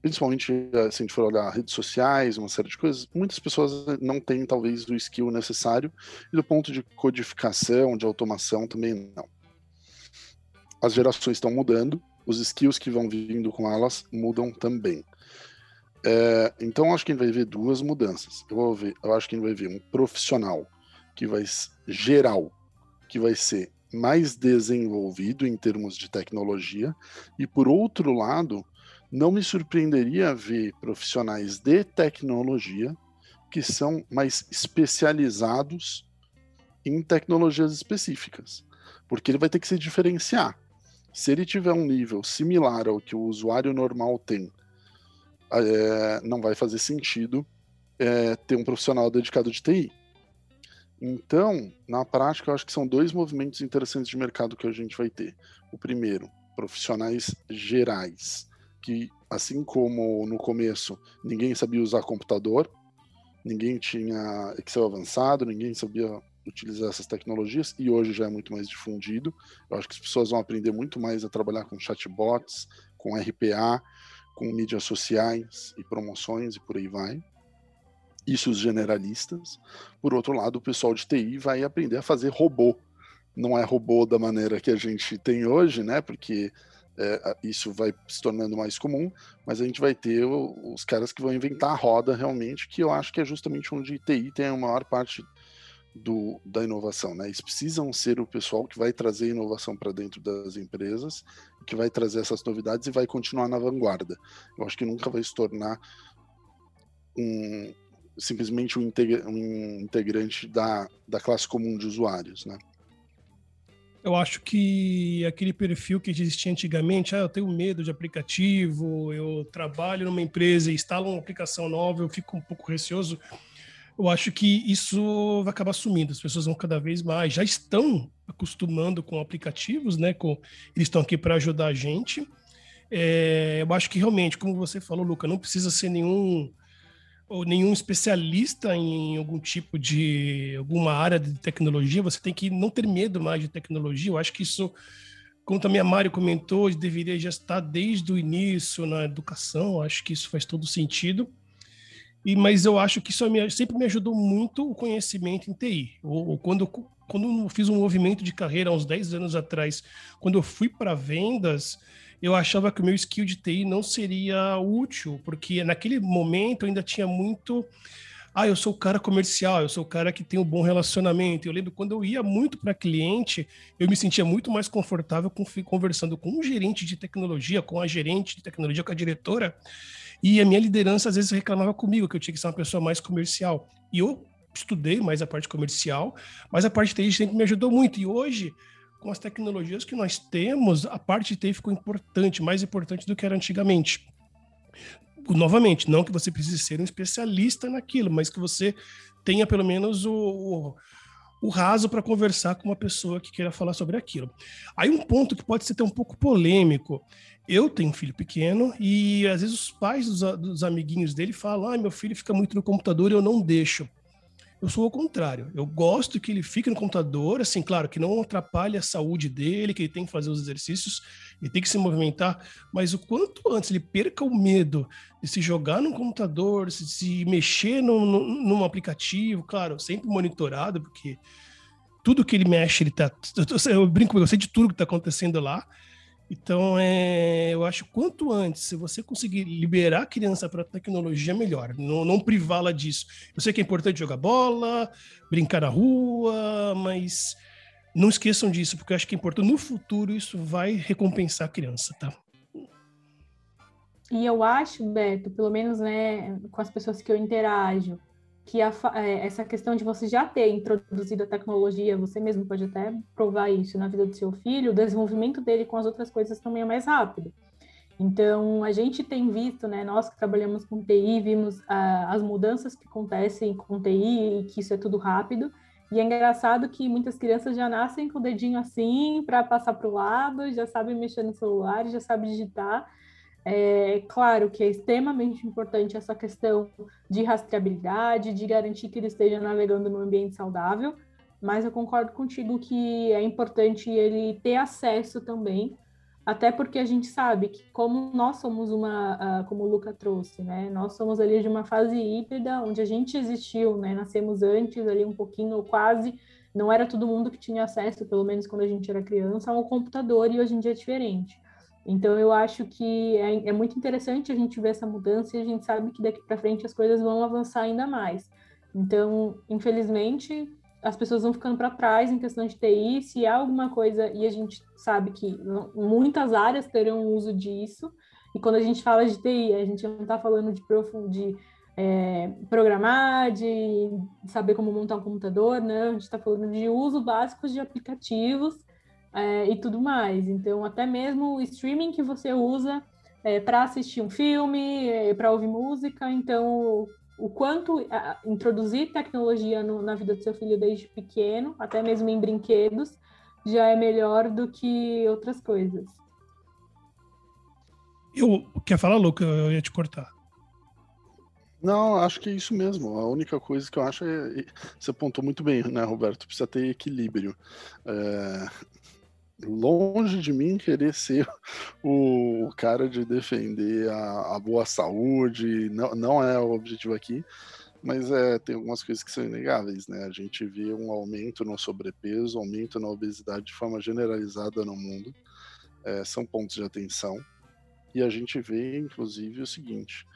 Principalmente eh, se a gente for olhar redes sociais, uma série de coisas, muitas pessoas não têm talvez o skill necessário e do ponto de codificação, de automação também não. As gerações estão mudando, os skills que vão vindo com elas mudam também. É, então acho que a gente vai ver duas mudanças. Eu, vou ver, eu acho que a gente vai ver um profissional que vai geral, que vai ser mais desenvolvido em termos de tecnologia, e por outro lado, não me surpreenderia ver profissionais de tecnologia que são mais especializados em tecnologias específicas, porque ele vai ter que se diferenciar. Se ele tiver um nível similar ao que o usuário normal tem, é, não vai fazer sentido é, ter um profissional dedicado de TI. Então, na prática, eu acho que são dois movimentos interessantes de mercado que a gente vai ter. O primeiro, profissionais gerais que, assim como no começo ninguém sabia usar computador, ninguém tinha Excel avançado, ninguém sabia utilizar essas tecnologias e hoje já é muito mais difundido. Eu acho que as pessoas vão aprender muito mais a trabalhar com chatbots, com RPA, com mídias sociais e promoções e por aí vai. Isso os generalistas. Por outro lado, o pessoal de TI vai aprender a fazer robô. Não é robô da maneira que a gente tem hoje, né? Porque é, isso vai se tornando mais comum, mas a gente vai ter os caras que vão inventar a roda realmente, que eu acho que é justamente onde TI tem a maior parte do, da inovação. Né? Eles precisam ser o pessoal que vai trazer inovação para dentro das empresas, que vai trazer essas novidades e vai continuar na vanguarda. Eu acho que nunca vai se tornar um, simplesmente um, integra um integrante da, da classe comum de usuários. Né? Eu acho que aquele perfil que existia antigamente, ah, eu tenho medo de aplicativo, eu trabalho numa empresa e instalo uma aplicação nova, eu fico um pouco receoso. Eu acho que isso vai acabar sumindo. As pessoas vão cada vez mais, já estão acostumando com aplicativos, né? Com, eles estão aqui para ajudar a gente. É, eu acho que realmente, como você falou, Luca, não precisa ser nenhum ou nenhum especialista em algum tipo de alguma área de tecnologia, você tem que não ter medo mais de tecnologia. Eu acho que isso, como também a Mário comentou, deveria já estar desde o início na educação. Eu acho que isso faz todo sentido. E mas eu acho que isso me, sempre me ajudou muito o conhecimento em TI. Ou, ou quando quando eu fiz um movimento de carreira há uns 10 anos atrás, quando eu fui para vendas, eu achava que o meu skill de TI não seria útil, porque naquele momento eu ainda tinha muito. Ah, eu sou o cara comercial, eu sou o cara que tem um bom relacionamento. Eu lembro quando eu ia muito para cliente, eu me sentia muito mais confortável com, conversando com um gerente de tecnologia, com a gerente de tecnologia, com a diretora. E a minha liderança às vezes reclamava comigo que eu tinha que ser uma pessoa mais comercial. E eu estudei mais a parte comercial, mas a parte de TI sempre me ajudou muito. E hoje, com as tecnologias que nós temos, a parte de TI ficou importante, mais importante do que era antigamente. Novamente, não que você precise ser um especialista naquilo, mas que você tenha pelo menos o, o, o raso para conversar com uma pessoa que queira falar sobre aquilo. Aí um ponto que pode ser até um pouco polêmico. Eu tenho um filho pequeno e às vezes os pais dos, dos amiguinhos dele falam: ah, meu filho fica muito no computador e eu não deixo. Eu sou o contrário. Eu gosto que ele fique no computador, assim, claro, que não atrapalhe a saúde dele, que ele tem que fazer os exercícios, ele tem que se movimentar, mas o quanto antes ele perca o medo de se jogar no computador, se, se mexer no, no, num aplicativo, claro, sempre monitorado, porque tudo que ele mexe, ele tá. Eu, eu brinco, eu sei de tudo que está acontecendo lá. Então, é, eu acho quanto antes, se você conseguir liberar a criança para a tecnologia, melhor. Não, não privá-la disso. Eu sei que é importante jogar bola, brincar na rua, mas não esqueçam disso, porque eu acho que é importante. No futuro, isso vai recompensar a criança, tá? E eu acho, Beto, pelo menos né, com as pessoas que eu interajo, que a, é, essa questão de você já ter introduzido a tecnologia, você mesmo pode até provar isso na vida do seu filho, o desenvolvimento dele com as outras coisas também é mais rápido. Então, a gente tem visto, né, nós que trabalhamos com TI, vimos ah, as mudanças que acontecem com TI e que isso é tudo rápido. E é engraçado que muitas crianças já nascem com o dedinho assim para passar para o lado, já sabem mexer no celular, já sabem digitar. É claro que é extremamente importante essa questão de rastreabilidade, de garantir que ele esteja navegando num ambiente saudável, mas eu concordo contigo que é importante ele ter acesso também, até porque a gente sabe que como nós somos uma, como o Luca trouxe, né, nós somos ali de uma fase híbrida, onde a gente existiu, né, nascemos antes ali um pouquinho ou quase, não era todo mundo que tinha acesso, pelo menos quando a gente era criança, ao computador e hoje em dia é diferente. Então, eu acho que é, é, muito interessante a gente ver essa mudança e a gente sabe que daqui para frente as coisas vão avançar ainda mais. Então, infelizmente, as pessoas vão ficando para trás em questão de TI. Se há alguma coisa, e a gente sabe que muitas áreas terão uso disso, e quando a gente fala de TI, a gente não está falando de, de é, programar, de saber como montar um computador, né? A gente está falando de uso básico de aplicativos é, e tudo mais. Então, até mesmo o streaming que você usa é, para assistir um filme, é, para ouvir música. Então, o quanto a, introduzir tecnologia no, na vida do seu filho desde pequeno, até mesmo em brinquedos, já é melhor do que outras coisas. Eu quer falar, Luca? Eu ia te cortar. Não, acho que é isso mesmo. A única coisa que eu acho é. Você apontou muito bem, né, Roberto? Precisa ter equilíbrio. É, longe de mim querer ser o cara de defender a, a boa saúde, não, não é o objetivo aqui, mas é, tem algumas coisas que são inegáveis, né? A gente vê um aumento no sobrepeso, aumento na obesidade de forma generalizada no mundo, é, são pontos de atenção, e a gente vê, inclusive, o seguinte,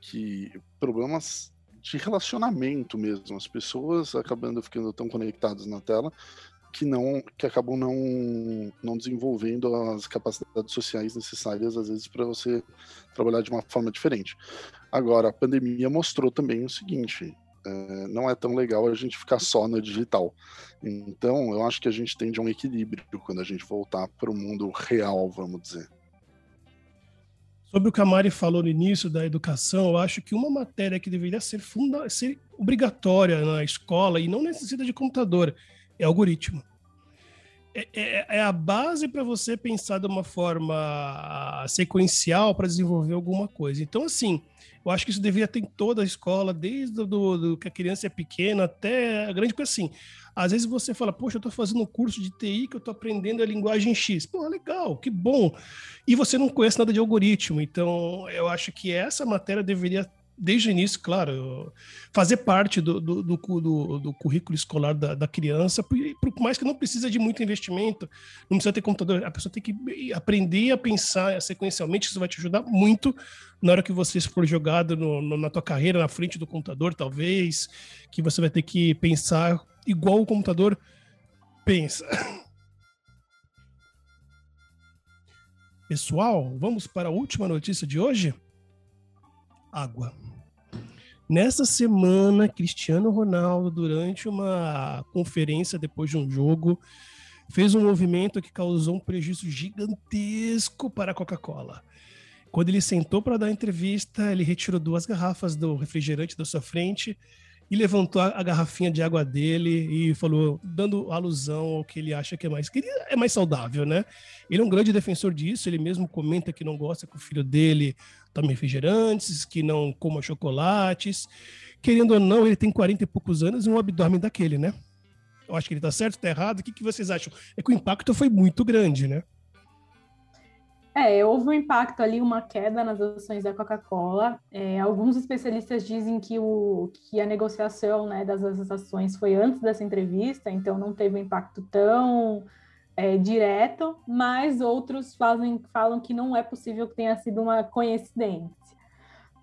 que problemas de relacionamento mesmo, as pessoas acabando ficando tão conectadas na tela que não que acabam não não desenvolvendo as capacidades sociais necessárias às vezes para você trabalhar de uma forma diferente. Agora a pandemia mostrou também o seguinte: é, não é tão legal a gente ficar só na digital. Então eu acho que a gente tende a um equilíbrio quando a gente voltar para o mundo real, vamos dizer. Sobre o que a Mari falou no início da educação, eu acho que uma matéria que deveria ser, funda ser obrigatória na escola e não necessita de computador é algoritmo. É, é, é a base para você pensar de uma forma sequencial para desenvolver alguma coisa. Então, assim, eu acho que isso deveria ter em toda a escola, desde do, do, que a criança é pequena até a grande coisa assim. Às vezes você fala, poxa, eu estou fazendo um curso de TI que eu estou aprendendo a linguagem X. Pô, legal, que bom. E você não conhece nada de algoritmo. Então, eu acho que essa matéria deveria desde o início, claro, fazer parte do, do, do, do, do currículo escolar da, da, criança, por, mais que não precisa de muito investimento, não precisa ter computador, a pessoa tem que aprender a pensar sequencialmente, isso vai te ajudar muito na hora que você for jogado no, no, na tua carreira, na frente do computador, talvez, que você vai ter que pensar igual o computador pensa. Pessoal, vamos para a última notícia de hoje? Água. Nessa semana, Cristiano Ronaldo, durante uma conferência depois de um jogo, fez um movimento que causou um prejuízo gigantesco para a Coca-Cola. Quando ele sentou para dar a entrevista, ele retirou duas garrafas do refrigerante da sua frente e levantou a, garrafinha de água dele e falou, dando alusão ao que ele acha que é mais que é mais saudável, né? Ele é um grande defensor disso, ele mesmo comenta que não gosta que o filho dele tome refrigerantes, que não coma chocolates. Querendo ou não, ele tem 40 e poucos anos e um abdômen daquele, né? Eu acho que ele tá certo, tá errado. O que, que vocês acham? É que o impacto foi muito grande, né? É, houve um impacto ali, uma queda nas ações da Coca-Cola. É, alguns especialistas dizem que, o, que a negociação né, das ações foi antes dessa entrevista, então não teve um impacto tão é, direto, mas outros fazem, falam que não é possível que tenha sido uma coincidência.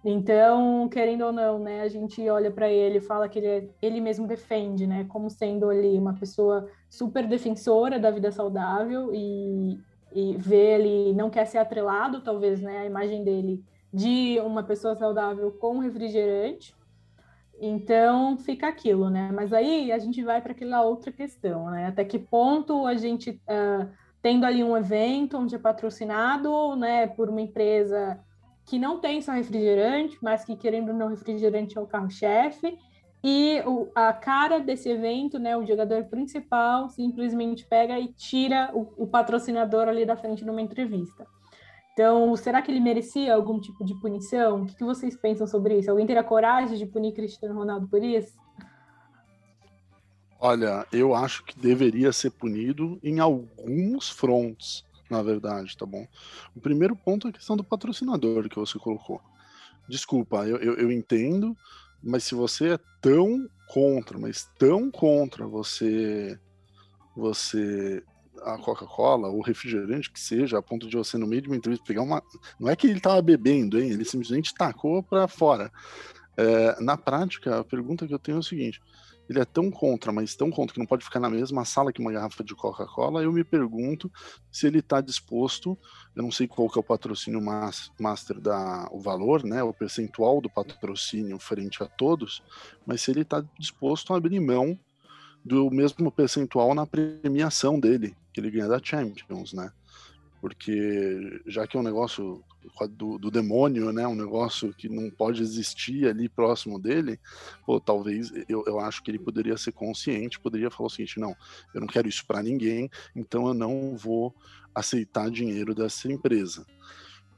Então, querendo ou não, né, a gente olha para ele, fala que ele, é, ele mesmo defende, né, como sendo ali uma pessoa super defensora da vida saudável e, e vê ele não quer ser atrelado, talvez, né, a imagem dele de uma pessoa saudável com refrigerante. Então fica aquilo, né? Mas aí a gente vai para aquela outra questão, né? Até que ponto a gente uh, tendo ali um evento onde é patrocinado, né, por uma empresa que não tem só refrigerante, mas que querendo ou não refrigerante é o carro-chefe, e o, a cara desse evento, né, o jogador principal simplesmente pega e tira o, o patrocinador ali da frente numa entrevista. Então, será que ele merecia algum tipo de punição? O que, que vocês pensam sobre isso? Alguém teria coragem de punir Cristiano Ronaldo por isso? Olha, eu acho que deveria ser punido em alguns fronts, na verdade, tá bom? O primeiro ponto é a questão do patrocinador que você colocou. Desculpa, eu, eu, eu entendo mas se você é tão contra, mas tão contra você você a Coca-Cola, ou refrigerante que seja, a ponto de você no meio de uma entrevista pegar uma, não é que ele estava bebendo, hein? Ele simplesmente tacou para fora. É, na prática, a pergunta que eu tenho é o seguinte: ele é tão contra, mas tão contra que não pode ficar na mesma sala que uma garrafa de Coca-Cola, eu me pergunto se ele está disposto, eu não sei qual que é o patrocínio master da o valor, né, o percentual do patrocínio frente a todos, mas se ele está disposto a abrir mão do mesmo percentual na premiação dele, que ele ganha da Champions, né? Porque já que é um negócio do, do, demônio, né? Um negócio que não pode existir ali próximo dele, pô, talvez eu, eu acho que ele poderia ser consciente, poderia falar o seguinte: não, eu não quero isso para ninguém, então eu não vou aceitar dinheiro dessa empresa.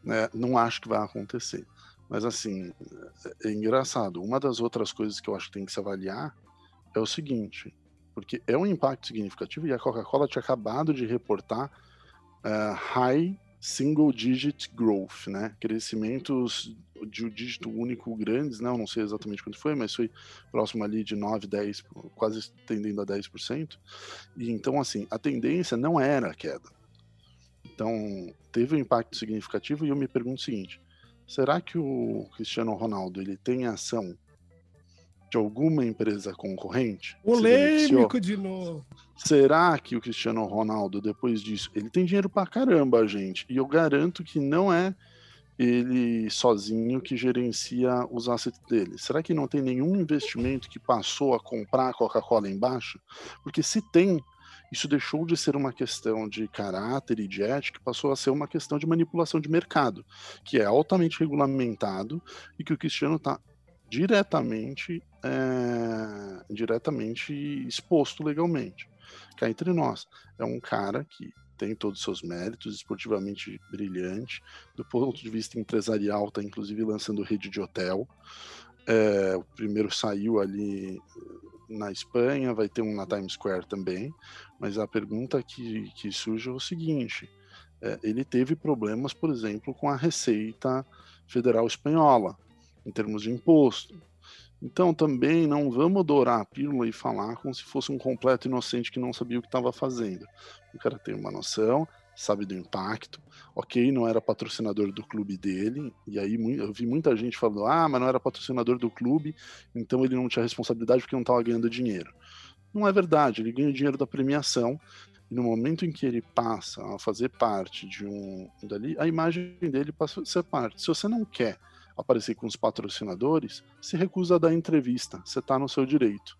Né? Não acho que vai acontecer. Mas assim, é engraçado. Uma das outras coisas que eu acho que tem que se avaliar é o seguinte, porque é um impacto significativo e a Coca-Cola tinha acabado de reportar uh, high single digit growth, né? Crescimentos de um dígito único grandes, não, não sei exatamente quanto foi, mas foi próximo ali de 9, 10, quase tendendo a 10%. E então, assim, a tendência não era a queda. Então, teve um impacto significativo e eu me pergunto o seguinte: será que o Cristiano Ronaldo ele tem ação de alguma empresa concorrente? Polêmico de novo. Será que o Cristiano Ronaldo, depois disso, ele tem dinheiro pra caramba, gente? E eu garanto que não é ele sozinho que gerencia os assets dele. Será que não tem nenhum investimento que passou a comprar a Coca-Cola embaixo? Porque se tem, isso deixou de ser uma questão de caráter e de ética, passou a ser uma questão de manipulação de mercado, que é altamente regulamentado e que o Cristiano está diretamente, é, diretamente exposto legalmente. Cá entre nós, é um cara que tem todos os seus méritos, esportivamente brilhante, do ponto de vista empresarial, está inclusive lançando rede de hotel. É, o primeiro saiu ali na Espanha, vai ter um na Times Square também, mas a pergunta que, que surge é o seguinte: é, ele teve problemas, por exemplo, com a Receita Federal Espanhola em termos de imposto. Então também não vamos dourar a pílula e falar como se fosse um completo inocente que não sabia o que estava fazendo. O cara tem uma noção, sabe do impacto. Ok, não era patrocinador do clube dele, e aí eu vi muita gente falando: ah, mas não era patrocinador do clube, então ele não tinha responsabilidade porque não estava ganhando dinheiro. Não é verdade, ele ganha o dinheiro da premiação, e no momento em que ele passa a fazer parte de um dali, a imagem dele passa a ser parte. Se você não quer aparecer com os patrocinadores, se recusa a dar entrevista, você está no seu direito.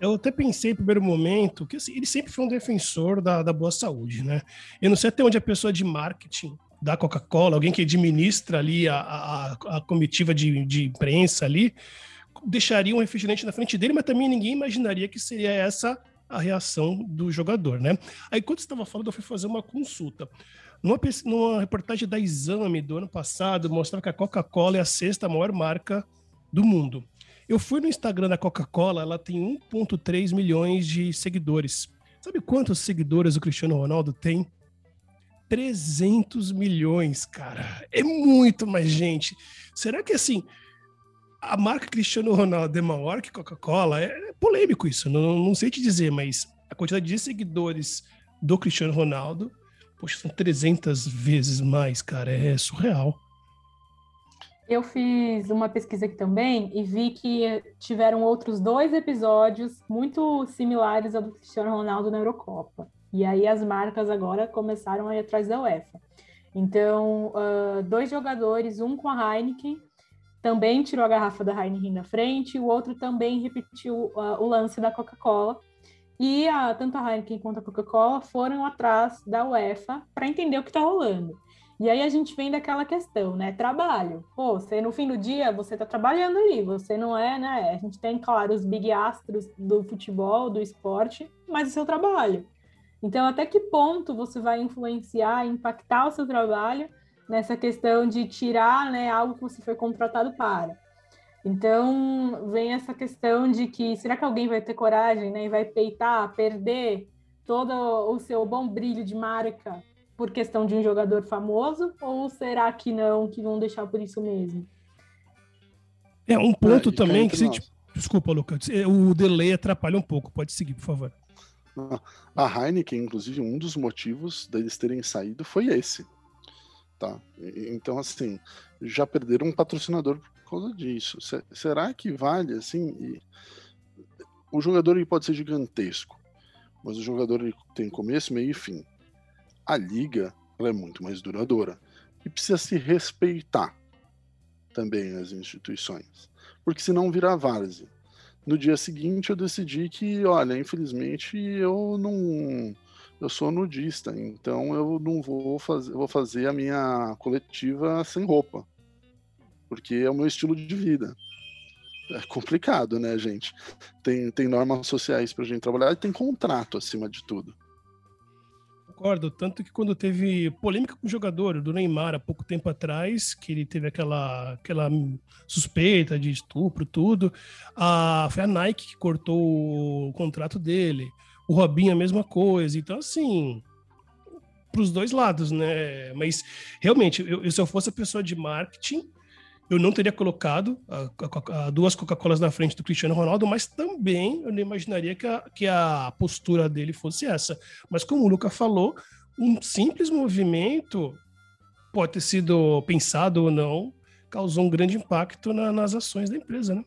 Eu até pensei em primeiro momento que assim, ele sempre foi um defensor da, da boa saúde, né? Eu não sei até onde a pessoa de marketing da Coca-Cola, alguém que administra ali a, a, a comitiva de, de imprensa ali, deixaria um refrigerante na frente dele, mas também ninguém imaginaria que seria essa a reação do jogador, né? Aí quando você estava falando, eu fui fazer uma consulta. Numa, numa reportagem da Exame do ano passado, mostrava que a Coca-Cola é a sexta maior marca do mundo. Eu fui no Instagram da Coca-Cola, ela tem 1,3 milhões de seguidores. Sabe quantos seguidores o Cristiano Ronaldo tem? 300 milhões, cara. É muito mais gente. Será que assim, a marca Cristiano Ronaldo é maior que Coca-Cola? É polêmico isso, não, não sei te dizer, mas a quantidade de seguidores do Cristiano Ronaldo, poxa, são 300 vezes mais, cara. É surreal. Eu fiz uma pesquisa aqui também e vi que tiveram outros dois episódios muito similares ao do Cristiano Ronaldo na Eurocopa. E aí as marcas agora começaram a ir atrás da UEFA. Então, uh, dois jogadores, um com a Heineken, também tirou a garrafa da Heineken na frente, o outro também repetiu uh, o lance da Coca-Cola. E a, tanto a Heineken quanto a Coca-Cola foram atrás da UEFA para entender o que está rolando. E aí a gente vem daquela questão, né? Trabalho. Pô, você no fim do dia, você tá trabalhando ali, você não é, né? A gente tem, claro, os big astros do futebol, do esporte, mas o seu trabalho. Então, até que ponto você vai influenciar, impactar o seu trabalho nessa questão de tirar né, algo que você foi contratado para? Então, vem essa questão de que será que alguém vai ter coragem né, e vai peitar, perder todo o seu bom brilho de marca por questão de um jogador famoso ou será que não, que vão deixar por isso mesmo? É um ponto ah, também que você, desculpa, Lucas, é, o delay atrapalha um pouco. Pode seguir, por favor. A Heineken, inclusive, um dos motivos deles terem saído foi esse. Tá? Então, assim, já perderam um patrocinador por causa disso. será que vale, assim? O jogador ele pode ser gigantesco, mas o jogador ele tem começo, meio e fim a liga ela é muito mais duradoura e precisa se respeitar também as instituições, porque senão vira várzea. No dia seguinte eu decidi que, olha, infelizmente eu não eu sou nudista, então eu não vou fazer, vou fazer a minha coletiva sem roupa, porque é o meu estilo de vida. É complicado, né, gente? Tem, tem normas sociais para a gente trabalhar e tem contrato acima de tudo. Concordo, tanto que quando teve polêmica com o jogador do Neymar há pouco tempo atrás, que ele teve aquela, aquela suspeita de estupro, tudo, a, foi a Nike que cortou o contrato dele, o Robinho a mesma coisa, então assim, para os dois lados, né? Mas realmente, eu, se eu fosse a pessoa de marketing, eu não teria colocado a, a, a duas Coca-Colas na frente do Cristiano Ronaldo, mas também eu não imaginaria que a, que a postura dele fosse essa. Mas como o Luca falou, um simples movimento pode ter sido pensado ou não, causou um grande impacto na, nas ações da empresa, né?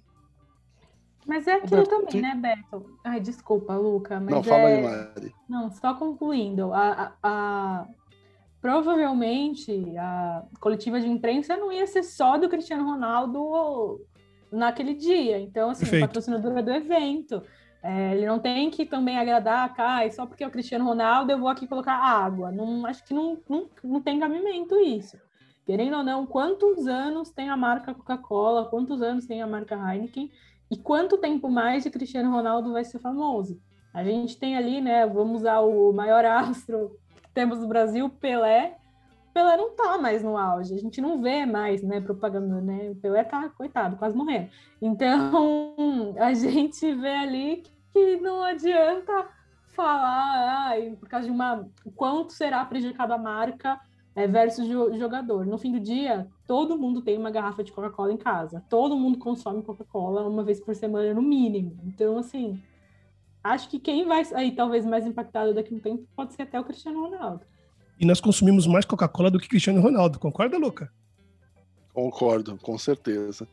Mas é aquilo Beto, também, né, Beto? Ai, desculpa, Luca. Mas não, fala é... aí, Mari. Não, só concluindo. A, a, provavelmente a coletiva de imprensa não ia ser só do Cristiano Ronaldo naquele dia. Então, assim, Perfeito. o patrocinador é do evento. É, ele não tem que também agradar a Kai, só porque é o Cristiano Ronaldo eu vou aqui colocar água. Não, acho que não, não, não tem cabimento isso. Querendo ou não, quantos anos tem a marca Coca-Cola, quantos anos tem a marca Heineken e quanto tempo mais de Cristiano Ronaldo vai ser famoso? A gente tem ali, né? Vamos usar o maior astro temos no Brasil Pelé. Pelé não tá mais no auge, a gente não vê mais, né, propaganda, né? O Pelé tá, coitado, quase morrendo. Então, a gente vê ali que não adianta falar, ai, por causa de uma. Quanto será prejudicada a marca é, versus jogador. No fim do dia, todo mundo tem uma garrafa de Coca-Cola em casa. Todo mundo consome Coca-Cola uma vez por semana, no mínimo. Então, assim, acho que quem vai sair talvez mais impactado daqui a um tempo pode ser até o Cristiano Ronaldo. E nós consumimos mais Coca-Cola do que Cristiano Ronaldo, concorda, Luca? Concordo, com certeza.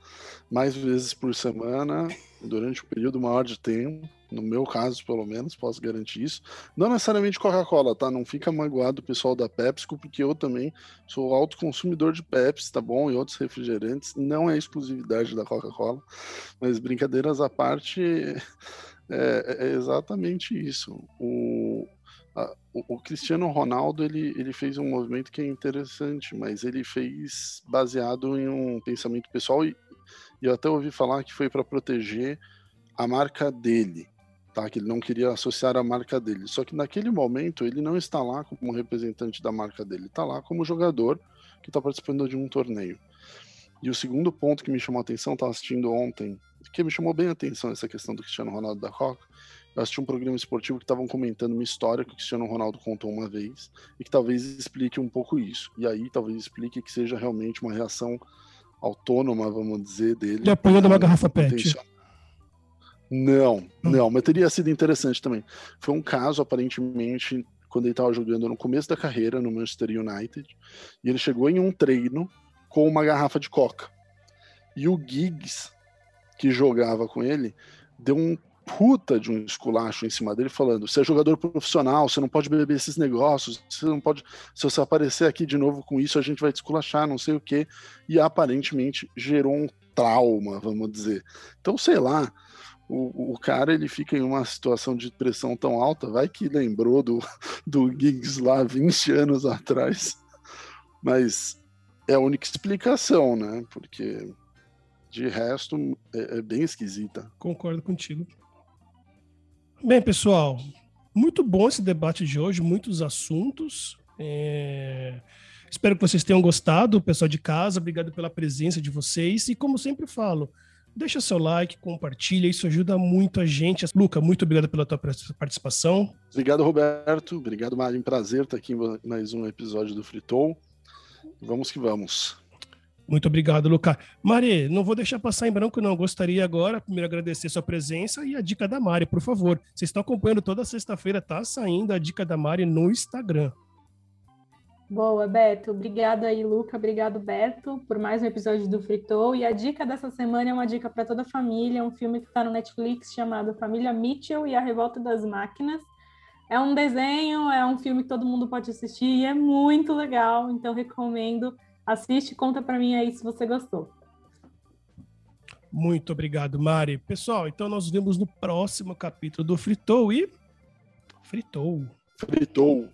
Mais vezes por semana, durante um período maior de tempo, no meu caso, pelo menos, posso garantir isso. Não necessariamente Coca-Cola, tá? Não fica magoado o pessoal da PepsiCo, porque eu também sou alto consumidor de Pepsi, tá bom? E outros refrigerantes. Não é exclusividade da Coca-Cola, mas brincadeiras à parte, é, é exatamente isso. O, o, Cristiano Ronaldo ele, ele fez um movimento que é interessante, mas ele fez baseado em um pensamento pessoal e, e eu até ouvi falar que foi para proteger a marca dele, tá? Que ele não queria associar a marca dele. Só que naquele momento ele não está lá como representante da marca dele, está lá como jogador que está participando de um torneio. E o segundo ponto que me chamou a atenção, estava assistindo ontem, que me chamou bem a atenção essa questão do Cristiano Ronaldo da Coca, eu assisti um programa esportivo que estavam comentando uma história que o Cristiano Ronaldo contou uma vez e que talvez explique um pouco isso. E aí talvez explique que seja realmente uma reação autônoma, vamos dizer, dele. De apoiando uma garrafa PET. Não, não, mas teria sido interessante também. Foi um caso, aparentemente, quando ele estava jogando no começo da carreira no Manchester United, e ele chegou em um treino com uma garrafa de coca. E o Giggs, que jogava com ele, deu um puta de um esculacho em cima dele, falando: você é jogador profissional, você não pode beber esses negócios, você não pode. Se você aparecer aqui de novo com isso, a gente vai te esculachar, não sei o quê. E aparentemente gerou um trauma, vamos dizer. Então, sei lá. O, o cara ele fica em uma situação de pressão tão alta, vai que lembrou do, do Giggs lá 20 anos atrás, mas é a única explicação, né? Porque de resto é, é bem esquisita. Concordo contigo. Bem, pessoal, muito bom esse debate de hoje, muitos assuntos. É... Espero que vocês tenham gostado, pessoal de casa. Obrigado pela presença de vocês. E como sempre falo, deixa seu like, compartilha, isso ajuda muito a gente. Luca, muito obrigado pela tua participação. Obrigado, Roberto. Obrigado, Marinho. Prazer estar aqui em mais um episódio do Fritou. Vamos que vamos. Muito obrigado, Luca. Mari, não vou deixar passar em branco, não. Gostaria agora, primeiro, agradecer sua presença e a dica da Mari, por favor. Vocês estão acompanhando toda sexta-feira, tá saindo a dica da Mari no Instagram. Boa, Beto. Obrigada aí, Luca. Obrigado, Beto, por mais um episódio do Fritou. E a dica dessa semana é uma dica para toda a família. É um filme que está no Netflix chamado Família Mitchell e a Revolta das Máquinas. É um desenho, é um filme que todo mundo pode assistir e é muito legal. Então, recomendo Assiste e conta para mim aí se você gostou. Muito obrigado, Mari. Pessoal, então nós vemos no próximo capítulo do Fritou e. Fritou. Fritou.